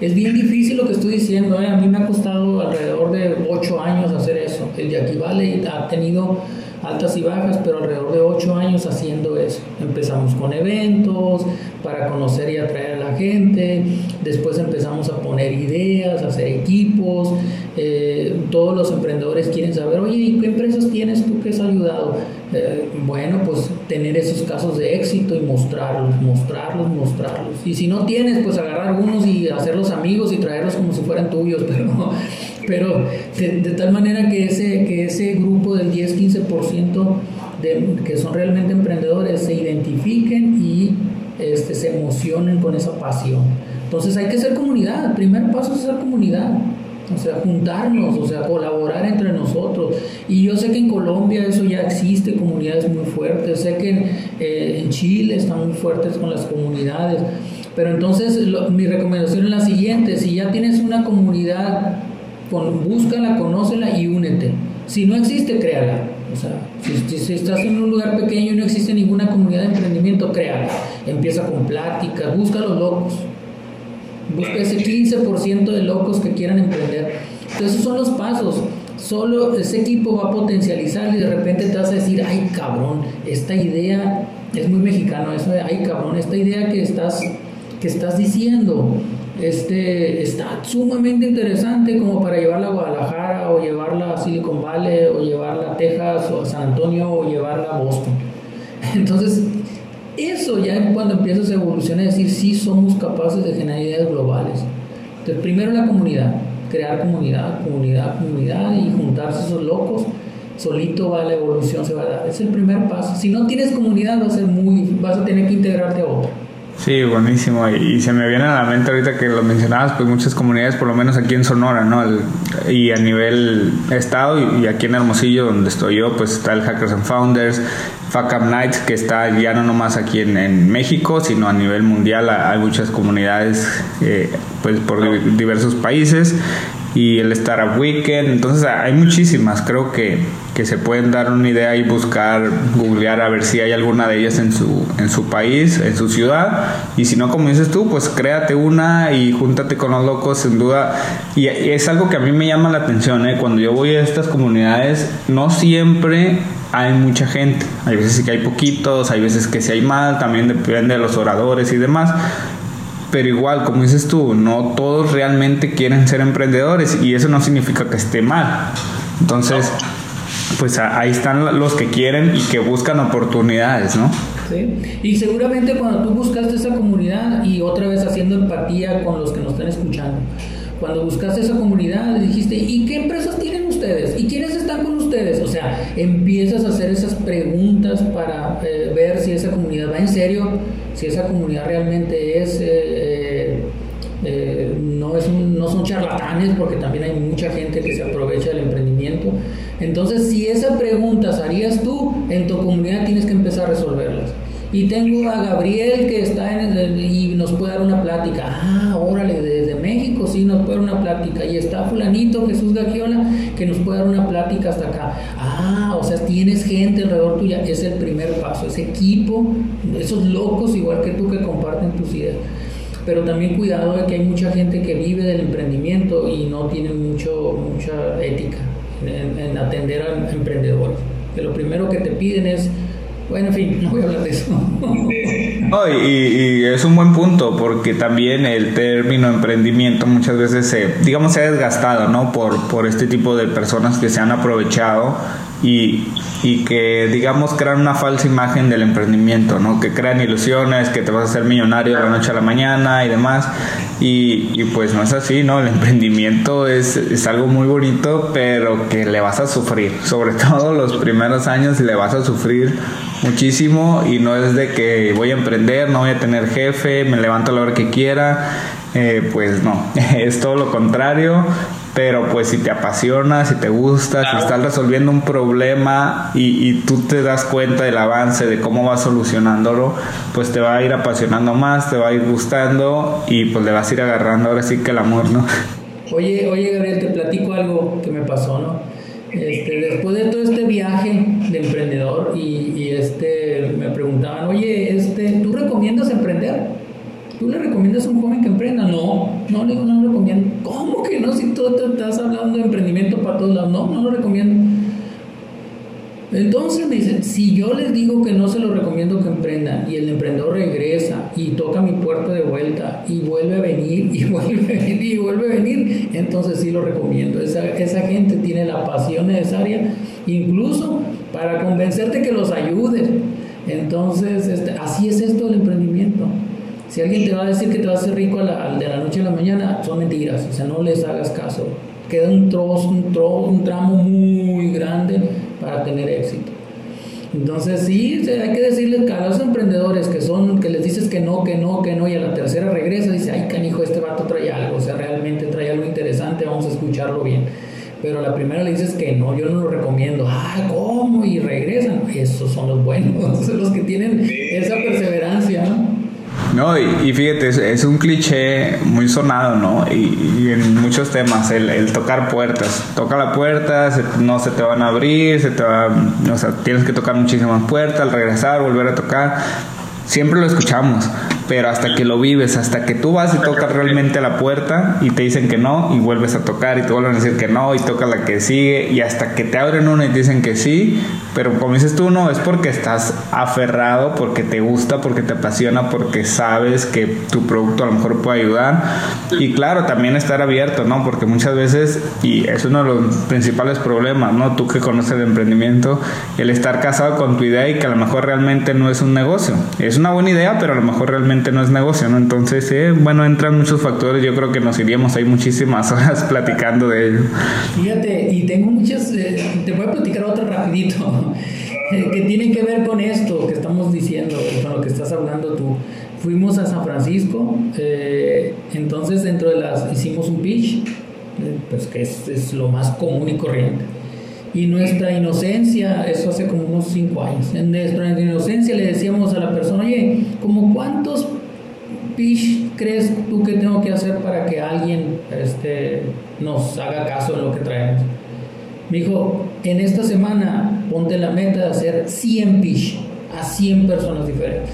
Es bien difícil lo que estoy diciendo, ¿eh? a mí me ha costado alrededor de 8 años hacer eso. El de aquí vale ha tenido altas y bajas, pero alrededor de 8 años haciendo eso. Empezamos con eventos para conocer y atraer a la gente, después empezamos a poner ideas, a hacer equipos, eh, todos los emprendedores quieren saber, oye, ¿y qué empresas tienes tú que has ayudado? Eh, bueno, pues tener esos casos de éxito y mostrarlos, mostrarlos, mostrarlos. Y si no tienes, pues agarrar algunos y hacerlos amigos y traerlos como si fueran tuyos, pero pero de, tal manera que ese, que ese grupo del 10-15% de, que son realmente emprendedores se identifiquen y este, se emocionen con esa pasión. Entonces hay que ser comunidad, el primer paso es ser comunidad. O sea, juntarnos, o sea, colaborar entre nosotros. Y yo sé que en Colombia eso ya existe, comunidades muy fuertes. Sé que en, eh, Chile están muy fuertes con las comunidades. Pero entonces mi recomendación es la siguiente, si ya tienes una comunidad búscala, conócela y únete. Si no existe, créala. O sea, si, estás en un lugar pequeño y no existe ninguna comunidad de emprendimiento, créala. Empieza con pláticas, busca a los locos. Busca ese 15% de locos que quieran emprender. Entonces, esos son los pasos. Solo ese equipo va a potencializar y de repente te vas a decir, ay cabrón, esta idea es muy mexicano, eso ay cabrón, esta idea que estás, que estás diciendo este, está sumamente interesante como para llevarla a Guadalajara o llevarla a Silicon Valley o llevarla a Texas o a San Antonio o llevarla a Boston. Entonces, eso ya cuando empiezas a evolucionar, es decir, sí somos capaces de generar ideas globales. Entonces, primero la comunidad, crear comunidad, comunidad, comunidad y juntarse esos locos. Solito va la evolución, se va a dar. Es el primer paso. Si no tienes comunidad, va a ser muy, vas a tener que integrarte a otra. Sí, buenísimo. Y, se me viene a la mente ahorita que lo mencionabas, pues muchas comunidades, por lo menos aquí en Sonora, ¿no? y a nivel estado y, aquí en Hermosillo, donde estoy yo, pues está el Hackers and Founders, Fuck Up Nights, que está ya no nomás aquí en, México, sino a nivel mundial. Hay muchas comunidades, eh, pues por diversos países y el Startup Weekend. Entonces hay muchísimas, creo que, que se pueden dar una idea y buscar, googlear a ver si hay alguna de ellas en su, en su país, en su ciudad. Y si no, como dices tú, pues créate una y júntate con los locos, sin duda. Y, es algo que a mí me llama la atención, ¿eh? cuando yo voy a estas comunidades, no siempre hay mucha gente. Hay veces que hay poquitos, hay veces que sí hay más, también depende de los oradores y demás pero igual, como dices tú, no todos realmente quieren ser emprendedores y eso no significa que esté mal. Entonces, pues ahí están los que quieren y que buscan oportunidades, ¿no? Sí. Y seguramente cuando tú buscaste esa comunidad y otra vez haciendo empatía con los que nos están escuchando, cuando buscaste esa comunidad dijiste, ¿y qué empresas tienen ustedes? ¿Y quiénes están con ustedes? O sea, empiezas a hacer esas preguntas para eh, ver si esa comunidad va en serio, si esa comunidad realmente es... Eh, eh, no, es no son charlatanes porque también hay mucha gente que se aprovecha. Entonces, si esa pregunta harías tú, en tu comunidad tienes que empezar a resolverlas. Y tengo a Gabriel que está en y nos puede dar una plática. Ah, órale, desde México sí nos puede dar una plática. Y está fulanito Jesús Gagiola que nos puede dar una plática hasta acá. Ah, o sea, tienes gente alrededor tuya. Es el primer paso. Ese equipo, esos locos igual que tú que comparten tus ideas. Pero también cuidado de que hay mucha gente que vive del emprendimiento y no tiene mucho, mucha ética en, atender a emprendedores. Que lo primero que te piden es bueno, en fin, no voy a hablar de eso. y, es un buen punto porque también el término emprendimiento muchas veces se, digamos, se ha desgastado, ¿no? Por, por este tipo de personas que se han aprovechado y, y que digamos crean una falsa imagen del emprendimiento, ¿no? Que crean ilusiones, que te vas a hacer millonario de la noche a la mañana y demás. Y, y pues no es así, ¿no? El emprendimiento es, es, algo muy bonito, pero que le vas a sufrir. Sobre todo los primeros años le vas a sufrir muchísimo y no es de que voy a emprender, no voy a tener jefe, me levanto a la hora que quiera. Eh, pues no, es todo lo contrario pero pues si te apasiona, si te gusta, si estás resolviendo un problema y, y, tú te das cuenta del avance, de cómo vas solucionándolo, pues te va a ir apasionando más, te va a ir gustando y pues le vas a ir agarrando ahora sí que el amor, ¿no? Oye, oye Gabriel, te platico algo que me pasó, ¿no? Este, después de todo este viaje de emprendedor y, y este, me preguntaban, oye, este, ¿tú recomiendas emprender? ¿Tú le recomiendas a un joven que emprenda? No, no le digo, no lo recomiendo. ¿Cómo que no? Si tú estás hablando de emprendimiento para todos lados. No, no lo recomiendo. Entonces me dicen, si yo les digo que no se lo recomiendo que emprendan y el emprendedor regresa y toca mi puerta de vuelta y vuelve a venir y vuelve a venir y vuelve a venir, entonces sí lo recomiendo. Esa, esa gente tiene la pasión necesaria incluso para convencerte que los ayudes. Entonces, este, así es esto del emprendimiento. Si alguien te va a decir que te va a hacer rico de la noche a la mañana, son mentiras, o sea, no les hagas caso. Queda un trozo, un, un tramo muy grande para tener éxito. Entonces sí, hay que decirles a los emprendedores que son, que les dices que no, que no, que no, y a la tercera regresa y dice, ay canijo, este vato trae algo, o sea, realmente trae algo interesante, vamos a escucharlo bien. Pero a la primera le dices que no, yo no lo recomiendo, ah, ¿cómo? Y regresan, esos son los buenos, los que tienen esa perseverancia, ¿no? No, y, fíjate, es, un cliché muy sonado, ¿no? Y, en muchos temas, el, tocar puertas. Toca la puerta, no se te van a abrir, se te va, o tienes que tocar muchísimas puertas, al regresar, volver a tocar. Siempre lo escuchamos, pero hasta que lo vives, hasta que tú vas y tocas realmente la puerta y te dicen que no y vuelves a tocar y te vuelven a decir que no y toca la que sigue y hasta que te abren una y te dicen que sí, pero como dices tú no, es porque estás aferrado, porque te gusta, porque te apasiona, porque sabes que tu producto a lo mejor puede ayudar y claro, también estar abierto, ¿no? Porque muchas veces, y es uno de los principales problemas, ¿no? Tú que conoces el emprendimiento, el estar casado con tu idea y que a lo mejor realmente no es un negocio, es una buena idea, pero a lo mejor realmente no es negocio. Entonces, eh, bueno, entran muchos factores, yo creo que nos iríamos ahí muchísimas horas platicando de ello. Fíjate, y tengo muchas, eh, te voy a platicar otra rapidito, eh, que tiene que ver con esto que estamos diciendo, con lo que estás hablando tú. Fuimos a San Francisco, entonces dentro de las, hicimos un pitch, pues que es, es lo más común y corriente y nuestra inocencia, eso hace como unos cinco años, en nuestra inocencia le decíamos a la persona, oye, ¿como cuántos pitch crees tú que tengo que hacer para que alguien este, nos haga caso en lo que traemos? Me dijo, en esta semana ponte la meta de hacer 100 pitch a 100 personas diferentes.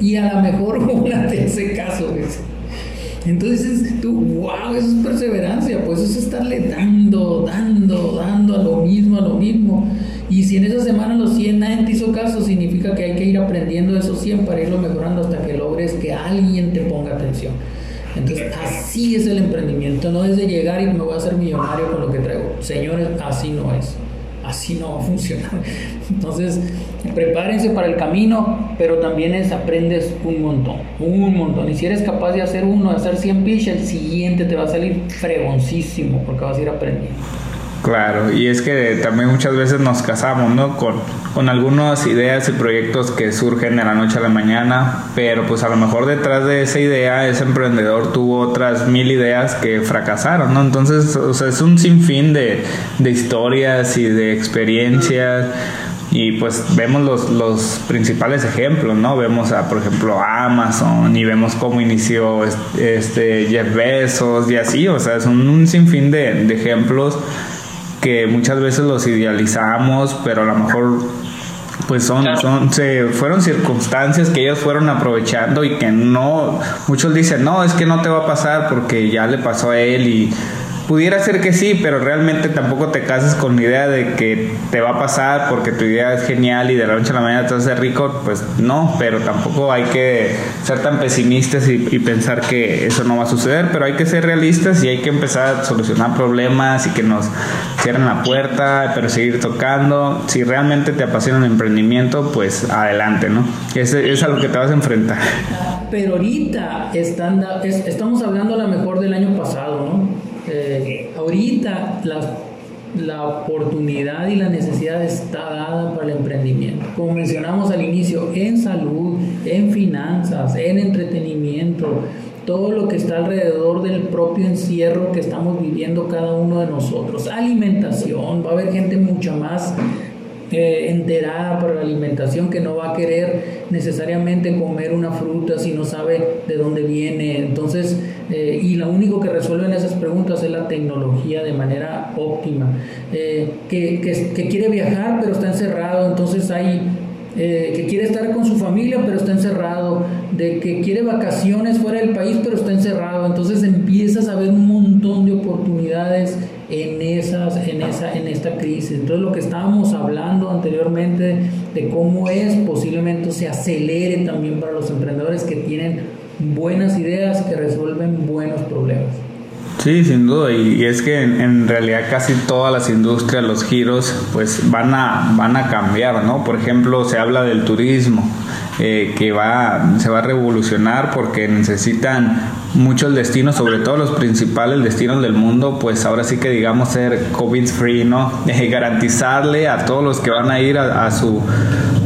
Y a lo mejor una te hace caso. Entonces tú, wow, eso es perseverancia, pues eso es estarle dando, dando, dando a lo mismo, a lo mismo. Y si en esa semana los 100 nadie te hizo caso, significa que hay que ir aprendiendo esos 100 para irlo mejorando hasta que logres que alguien te ponga atención. Entonces, así es el emprendimiento, no es de llegar y me voy a hacer millonario con lo que traigo. Señores, así no es. Así no va a funcionar. Entonces, prepárense para el camino, pero también es aprendes un montón, un montón. Y si eres capaz de hacer uno, de hacer 100 pitch, el siguiente te va a salir fregoncísimo porque vas a ir aprendiendo. Claro, y es que también muchas veces nos casamos, ¿no? Con, con algunas ideas y proyectos que surgen de la noche a la mañana, pero pues a lo mejor detrás de esa idea ese emprendedor tuvo otras mil ideas que fracasaron, ¿no? Entonces, o sea, es un sinfín de, de historias y de experiencias y pues vemos los, los principales ejemplos, ¿no? Vemos a, por ejemplo, Amazon y vemos cómo inició este Jeff Bezos y así, o sea, son un sinfín de, de ejemplos que muchas veces los idealizamos, pero a lo mejor pues son, son se fueron circunstancias que ellos fueron aprovechando y que no muchos dicen no es que no te va a pasar porque ya le pasó a él y Pudiera ser que sí, pero realmente tampoco te cases con la idea de que te va a pasar porque tu idea es genial y de la noche a la mañana te vas a hacer rico, pues no, pero tampoco hay que ser tan pesimistas y, pensar que eso no va a suceder, pero hay que ser realistas y hay que empezar a solucionar problemas y que nos cierren la puerta, pero seguir tocando. Si realmente te apasiona el emprendimiento, pues adelante, ¿no? Es, es a lo que te vas a enfrentar. Pero ahorita están, estamos hablando a lo mejor del año pasado, ¿no? Eh, ahorita la, la oportunidad y la necesidad está dada para el emprendimiento. Como mencionamos al inicio, en salud, en finanzas, en entretenimiento, todo lo que está alrededor del propio encierro que estamos viviendo cada uno de nosotros. Alimentación, va a haber gente mucha más enterada para la alimentación que no va a querer necesariamente comer una fruta si no sabe de dónde viene. Entonces, eh, y lo único que resuelven esas preguntas es la tecnología de manera óptima. Eh, que, que, que, quiere viajar pero está encerrado, entonces hay eh, que quiere estar con su familia pero está encerrado, de que quiere vacaciones fuera del país pero está encerrado, entonces empiezas a ver un montón de oportunidades en esas, en esa, en esta crisis. Entonces lo que estábamos hablando anteriormente de cómo es posiblemente se acelere también para los emprendedores que tienen buenas ideas que resuelven buenos problemas. Sí, sin duda, y, es que en, realidad casi todas las industrias, los giros, pues van a, van a cambiar, ¿no? Por ejemplo, se habla del turismo, eh, que va, se va a revolucionar porque necesitan muchos destinos, sobre todo los principales destinos del mundo, pues ahora sí que digamos ser COVID free, ¿no? garantizarle a todos los que van a ir a su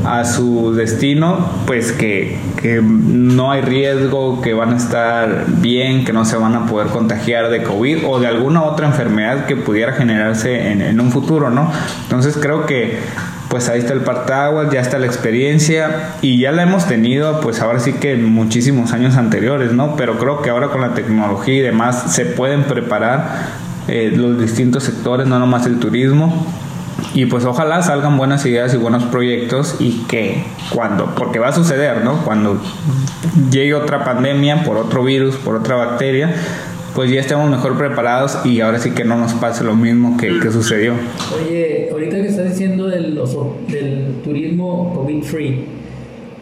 a su destino, pues que, no hay riesgo, que van a estar bien, que no se van a poder contagiar de COVID o de alguna otra enfermedad que pudiera generarse en, un futuro, ¿no? Entonces creo que pues ahí está el partaguas, ya está la experiencia y ya la hemos tenido pues ahora sí que muchísimos años anteriores, ¿no? Pero creo que ahora con la tecnología y demás se pueden preparar eh, los distintos sectores, no nomás el turismo y pues ojalá salgan buenas ideas y buenos proyectos y que cuando, porque va a suceder, ¿no? Cuando llegue otra pandemia por otro virus, por otra bacteria, pues ya estemos mejor preparados y ahora sí que no nos pase lo mismo que, sucedió. Oye, ahorita que estás diciendo del, turismo COVID free,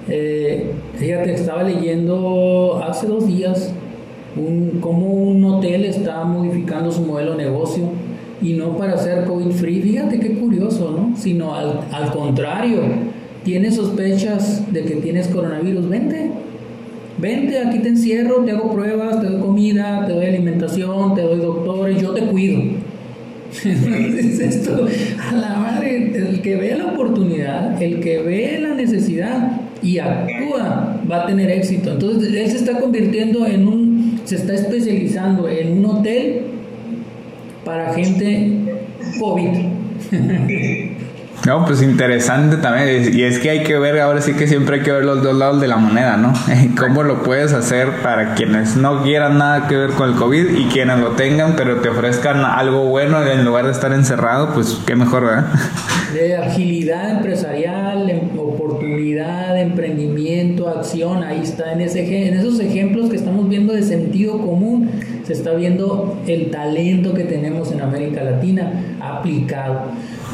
eh, fíjate, estaba leyendo hace dos días un, cómo un hotel está modificando su modelo de negocio y no para ser COVID free. Fíjate qué curioso, ¿no? Sino al, al contrario, tienes sospechas de que tienes coronavirus, vente. Vente, aquí te encierro, te hago pruebas, te doy comida, te doy alimentación, te doy doctores, yo te cuido. es esto, a la madre, el que ve la oportunidad, el que ve la necesidad y actúa, va a tener éxito. Entonces, él se está convirtiendo en un, se está especializando en un hotel para gente COVID. No, pues interesante también. Y es que hay que ver, ahora sí que siempre hay que ver los dos lados de la moneda, ¿no? ¿Cómo lo puedes hacer para quienes no quieran nada que ver con el COVID y quienes lo tengan, pero te ofrezcan algo bueno en lugar de estar encerrado? Pues qué mejor, ¿verdad? De agilidad empresarial, em, oportunidad, emprendimiento, acción, ahí está en, ese, en esos ejemplos que estamos viendo de sentido común se está viendo el talento que tenemos en América Latina aplicado.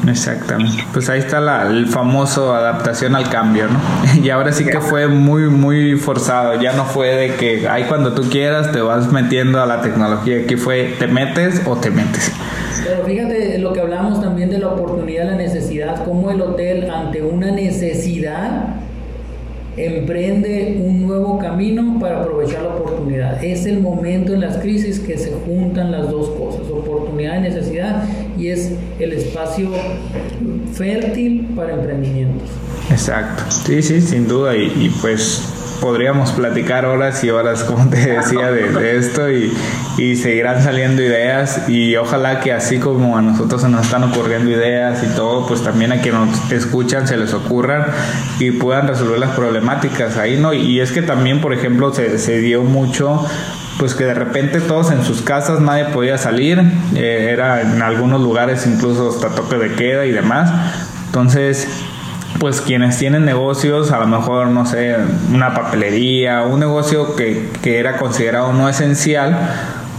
Exactamente. Pues ahí está la, el famoso adaptación al cambio, ¿no? Y ahora sí que fue muy, muy forzado. Ya no fue de que, ahí cuando tú quieras te vas metiendo a la tecnología. Aquí fue, te metes o te metes. Pero fíjate lo que hablamos también de la oportunidad, la necesidad, como el hotel ante una necesidad emprende un nuevo camino para aprovechar la oportunidad. Es el momento en las crisis que se juntan las dos cosas, oportunidad y necesidad, y es el espacio fértil para emprendimientos. Exacto, sí, sí, sin duda, y, y pues podríamos platicar horas y horas, como te decía, de, esto y, y, seguirán saliendo ideas y ojalá que así como a nosotros se nos están ocurriendo ideas y todo, pues también a quienes nos escuchan se les ocurran y puedan resolver las problemáticas ahí, ¿no? Y es que también, por ejemplo, se, se dio mucho pues que de repente todos en sus casas nadie podía salir, eh, era en algunos lugares incluso hasta toque de queda y demás. Entonces, pues quienes tienen negocios, a lo mejor, no sé, una papelería, un negocio que, que era considerado no esencial,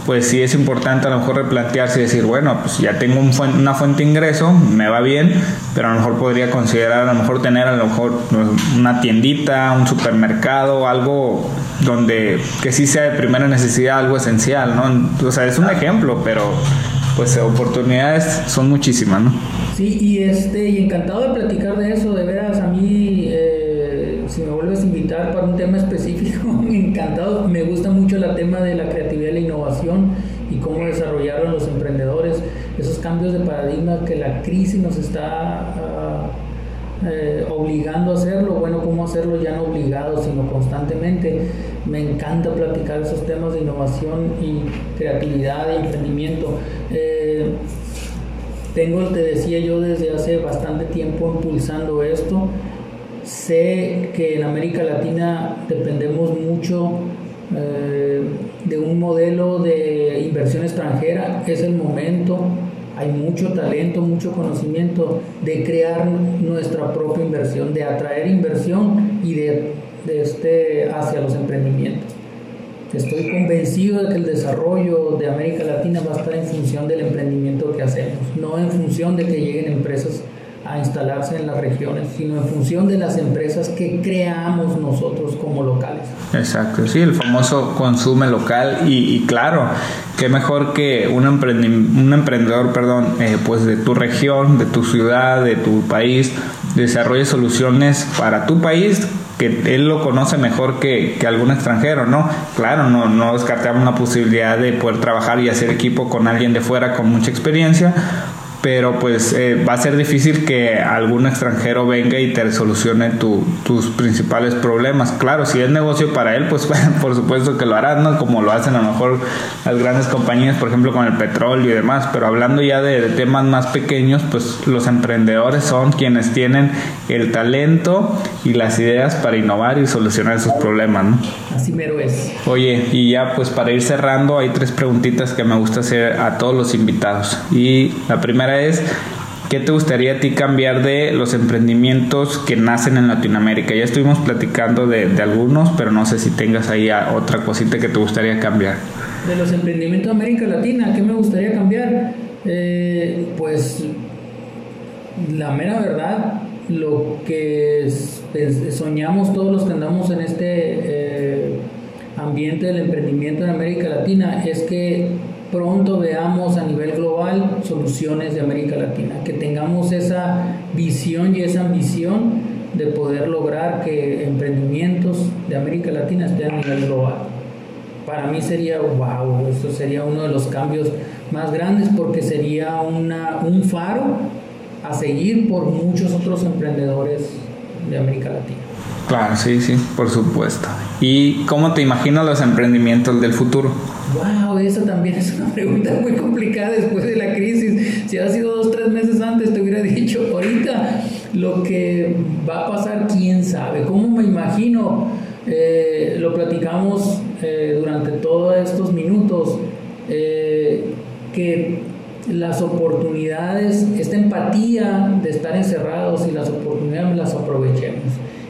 pues sí es importante a lo mejor replantearse y decir, bueno, pues ya tengo una fuente de ingreso, me va bien, pero a lo mejor podría considerar a lo mejor tener a lo mejor pues, una tiendita, un supermercado, algo donde que sí sea de primera necesidad, algo esencial, ¿no? O sea, es un ejemplo, pero pues oportunidades son muchísimas, ¿no? Sí, y este, y encantado de platicar de eso, de veras, a mí, eh, si me vuelves a invitar para un tema específico, encantado, me gusta mucho el tema de la creatividad y la innovación y cómo desarrollaron los emprendedores esos cambios de paradigma que la crisis nos está eh, obligando a hacerlo, bueno, cómo hacerlo ya no obligado, sino constantemente. Me encanta platicar esos temas de innovación y creatividad y emprendimiento. Eh, tengo, te decía yo, desde hace bastante tiempo impulsando esto. Sé que en América Latina dependemos mucho eh, de un modelo de inversión extranjera. Es el momento hay mucho talento, mucho conocimiento de crear nuestra propia inversión, de atraer inversión y de, de este, hacia los emprendimientos. Estoy convencido de que el desarrollo de América Latina va a estar en función del emprendimiento que hacemos, no en función de que lleguen empresas a instalarse en las regiones, sino en función de las empresas que creamos nosotros como locales. Exacto, sí, el famoso consume local y, claro, qué mejor que un, un emprendedor, perdón, eh, pues de tu región, de tu ciudad, de tu país, desarrolle soluciones para tu país que él lo conoce mejor que, que, algún extranjero, ¿no? Claro, no, no descartamos la posibilidad de poder trabajar y hacer equipo con alguien de fuera con mucha experiencia, pero pues eh, va a ser difícil que algún extranjero venga y te solucione tus principales problemas. Claro, si es negocio para él, pues por supuesto que lo hará, ¿no? Como lo hacen a lo mejor las grandes compañías, por ejemplo, con el petróleo y demás. Pero hablando ya de, temas más pequeños, pues los emprendedores son quienes tienen el talento y las ideas para innovar y solucionar sus problemas, ¿no? Así mero es. Oye, y ya pues para ir cerrando, hay tres preguntitas que me gusta hacer a todos los invitados. Y la primera es, ¿qué te gustaría a ti cambiar de los emprendimientos que nacen en Latinoamérica? Ya estuvimos platicando de, algunos, pero no sé si tengas ahí otra cosita que te gustaría cambiar. De los emprendimientos de América Latina, ¿qué me gustaría cambiar? Eh, pues la mera verdad, lo que soñamos todos los que andamos en este eh, ambiente del emprendimiento en América Latina es que pronto veamos a nivel global soluciones de América Latina, que tengamos esa visión y esa ambición de poder lograr que emprendimientos de América Latina estén a nivel global. Para mí sería, wow, eso sería uno de los cambios más grandes porque sería una, un faro a seguir por muchos otros emprendedores de América Latina. Claro, sí, sí, por supuesto. ¿Y cómo te imaginas los emprendimientos del futuro? Wow, eso también es una pregunta muy complicada después de la crisis. Si ha sido dos, tres meses antes, te hubiera dicho, ahorita lo que va a pasar, quién sabe. ¿Cómo me imagino? Eh, lo platicamos eh, durante todos estos minutos, eh, que las oportunidades, esta empatía de estar encerrados y las oportunidades las aprovechemos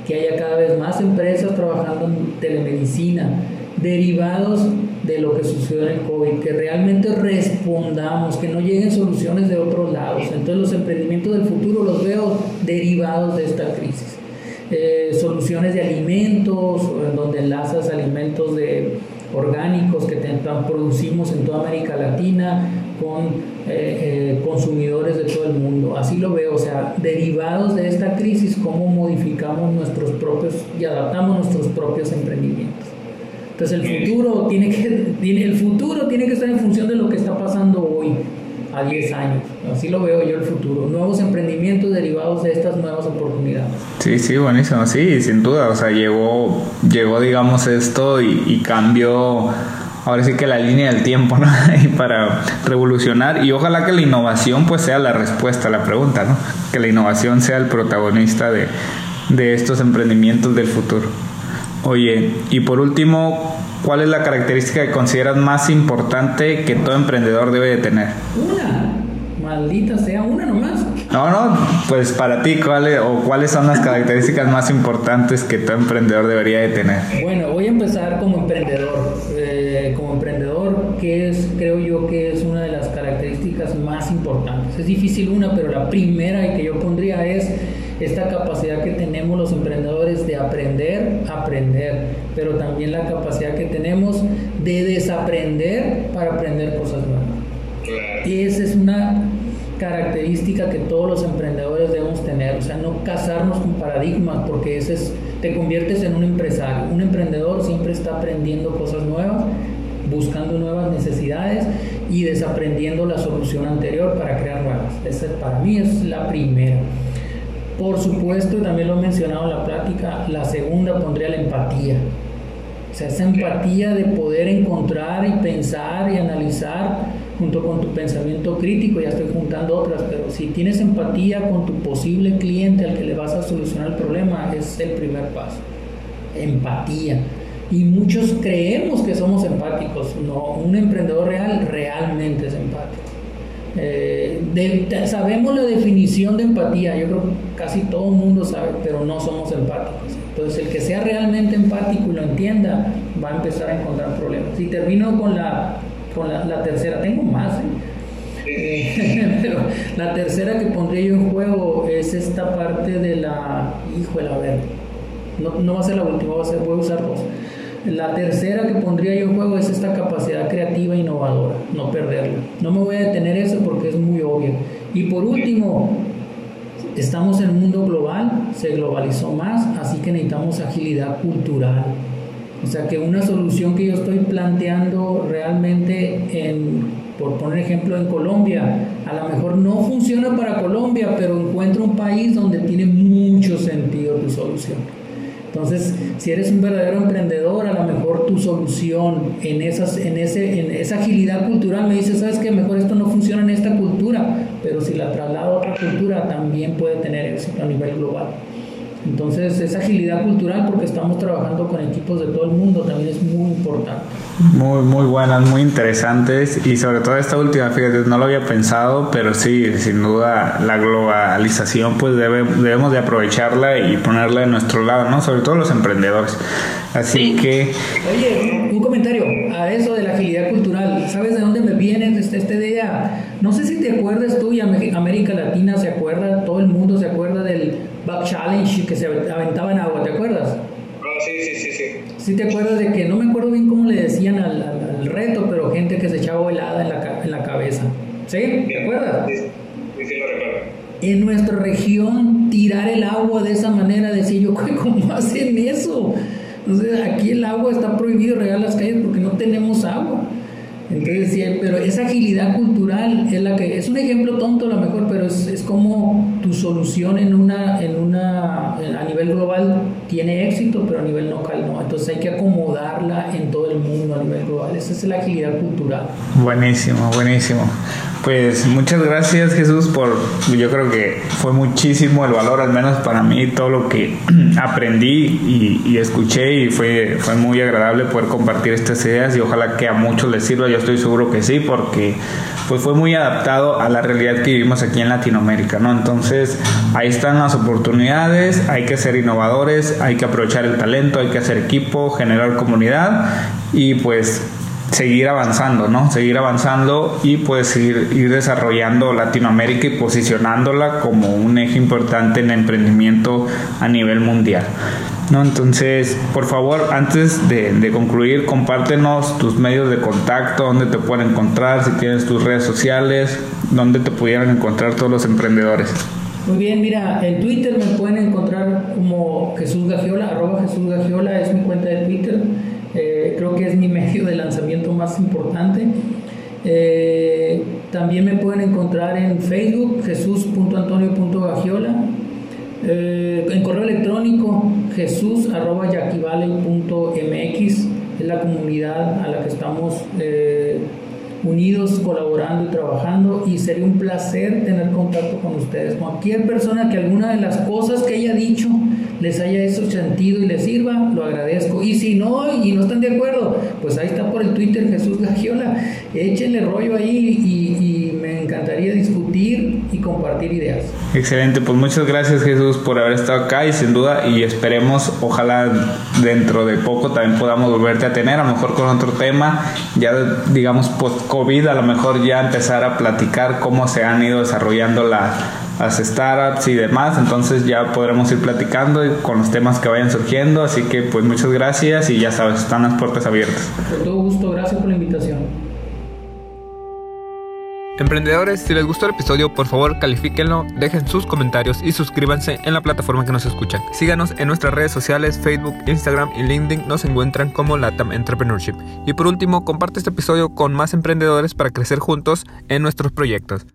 que haya cada vez más empresas trabajando en telemedicina, derivados de lo que sucedió en el COVID, que realmente respondamos, que no lleguen soluciones de otros lados. Entonces los emprendimientos del futuro los veo derivados de esta crisis. Eh, soluciones de alimentos, en donde enlazas alimentos de orgánicos que producimos en toda América Latina con eh, eh, consumidores de todo el mundo. Así lo veo, o sea, derivados de esta crisis, cómo modificamos nuestros propios y adaptamos nuestros propios emprendimientos. Entonces el futuro tiene que, tiene, el futuro tiene que estar en función de lo que está pasando hoy a 10 años. Así lo veo yo el futuro. Nuevos emprendimientos derivados de estas nuevas oportunidades. Sí, sí, buenísimo. Sí, sin duda. O sea, llegó, llegó digamos, esto y, y cambió ahora sí que la línea del tiempo, ¿no? para revolucionar y ojalá que la innovación pues sea la respuesta a la pregunta, ¿no? Que la innovación sea el protagonista de, de estos emprendimientos del futuro. Oye, y por último, ¿cuál es la característica que consideras más importante que todo emprendedor debe de tener? Una, maldita sea, una nomás. No, no, pues para ti, ¿cuáles o cuáles son las características más importantes que todo emprendedor debería de tener? Bueno, voy a empezar como emprendedor. Eh, como emprendedor, que es, creo yo que es una de las características más importantes. Es difícil una, pero la primera y que yo pondría es esta capacidad que tenemos los emprendedores de aprender, aprender, pero también la capacidad que tenemos de desaprender para aprender cosas nuevas. Y esa es una característica que todos los emprendedores debemos tener, o sea, no casarnos con paradigmas, porque ese es, te conviertes en un empresario. Un emprendedor siempre está aprendiendo cosas nuevas, buscando nuevas necesidades y desaprendiendo la solución anterior para crear nuevas. Esa para mí es la primera. Por supuesto, también lo he mencionado en la plática, la segunda pondría la empatía. O sea, esa empatía de poder encontrar y pensar y analizar junto con tu pensamiento crítico, ya estoy juntando otras, pero si tienes empatía con tu posible cliente al que le vas a solucionar el problema, es el primer paso. Empatía. Y muchos creemos que somos empáticos. No, un emprendedor real realmente es empático. Eh, sabemos la definición de empatía, yo creo que casi todo el mundo sabe, pero no somos empáticos. Entonces, el que sea realmente empático y lo entienda, va a empezar a encontrar problemas. Y termino con la, con la, tercera, tengo más, ¿eh? pero la tercera que pondría yo en juego es esta parte de la, híjole, a ver, no, no va a ser la última, va a ser, voy a usar dos la tercera que pondría yo en juego es esta capacidad creativa e innovadora, no perderla. No me voy a detener eso porque es muy obvio. Y por último, estamos en un mundo global, se globalizó más, así que necesitamos agilidad cultural. O sea que una solución que yo estoy planteando realmente en, por poner ejemplo en Colombia, a lo mejor no funciona para Colombia, pero encuentro un país donde tiene mucho sentido tu solución. Entonces, si eres un verdadero emprendedor, a lo mejor tu solución en, esas, en, ese, en esa agilidad cultural me dice, sabes que mejor esto no funciona en esta cultura, pero si la traslado a otra cultura también puede tener éxito a nivel global. Entonces, esa agilidad cultural, porque estamos trabajando con equipos de todo el mundo, también es muy importante. Muy, muy buenas, muy interesantes y sobre todo esta última, fíjate, no lo había pensado, pero sí, sin duda la globalización pues debe, debemos de aprovecharla y ponerla de nuestro lado, ¿no? Sobre todo los emprendedores. Así que... Oye, un comentario a eso de la agilidad cultural. ¿Sabes de dónde me viene esta, esta idea? No sé si te acuerdas tú y América Latina se acuerda, todo el mundo se acuerda del Back Challenge que se aventaba en agua, ¿te acuerdas? Ah, sí, sí, sí, sí. Sí te acuerdas de que, no me acuerdo bien cómo le decían al, reto, pero gente que se echaba helada en la, en la cabeza. ¿Sí? ¿Te acuerdas? Sí, sí, lo recuerdo. En nuestra región, tirar el agua de esa manera, decía yo, ¿cómo hacen eso? Entonces, aquí el agua está prohibido regar las calles porque no tenemos agua. Entonces, sí, pero esa agilidad cultural es la que es un ejemplo tonto a lo mejor, pero es, es como tu solución en una, en una, a nivel global tiene éxito, pero a nivel local no. Entonces hay que acomodarla en todo el mundo a nivel global. Esa es la agilidad cultural. Buenísimo, buenísimo. Pues muchas gracias Jesús por, yo creo que fue muchísimo el valor, al menos para mí, todo lo que aprendí y, escuché y fue, fue muy agradable poder compartir estas ideas y ojalá que a muchos les sirva, yo estoy seguro que sí, porque pues fue muy adaptado a la realidad que vivimos aquí en Latinoamérica, ¿no? Entonces ahí están las oportunidades, hay que ser innovadores, hay que aprovechar el talento, hay que hacer equipo, generar comunidad y pues seguir avanzando, ¿no? Seguir avanzando y pues ir, ir desarrollando Latinoamérica y posicionándola como un eje importante en emprendimiento a nivel mundial. ¿no? Entonces, por favor, antes de, de, concluir, compártenos tus medios de contacto, dónde te pueden encontrar, si tienes tus redes sociales, dónde te pudieran encontrar todos los emprendedores. Muy bien, mira, en Twitter me pueden encontrar como Jesús Gagiola, arroba Jesús Gagiola es mi cuenta de Twitter. Eh, creo que es mi medio de lanzamiento más importante. Eh, también me pueden encontrar en Facebook, jesús.antonio.bagiola. Eh, en correo electrónico, jesús.yaquivale.mx. Es la comunidad a la que estamos unidos, colaborando y trabajando y sería un placer tener contacto con ustedes. Cualquier persona que alguna de las cosas que haya dicho les haya hecho sentido y les sirva, lo agradezco. Y si no, y no están de acuerdo, pues ahí está por el Twitter Jesús Gagiola. Échenle rollo ahí y, me encantaría discutir y compartir ideas. Excelente, pues muchas gracias Jesús por haber estado acá y sin duda, y esperemos, ojalá dentro de poco también podamos volverte a tener, a lo mejor con otro tema, ya digamos post-COVID, a lo mejor ya empezar a platicar cómo se han ido desarrollando la las startups y demás. Entonces ya podremos ir platicando con los temas que vayan surgiendo. Así que pues muchas gracias y ya sabes, están las puertas abiertas. Con todo gusto, gracias por la invitación. Emprendedores, si les gustó el episodio, por favor califíquenlo, dejen sus comentarios y suscríbanse en la plataforma que nos escuchan. Síganos en nuestras redes sociales, Facebook, Instagram y LinkedIn, nos encuentran como Latam Entrepreneurship. Y por último, comparte este episodio con más emprendedores para crecer juntos en nuestros proyectos.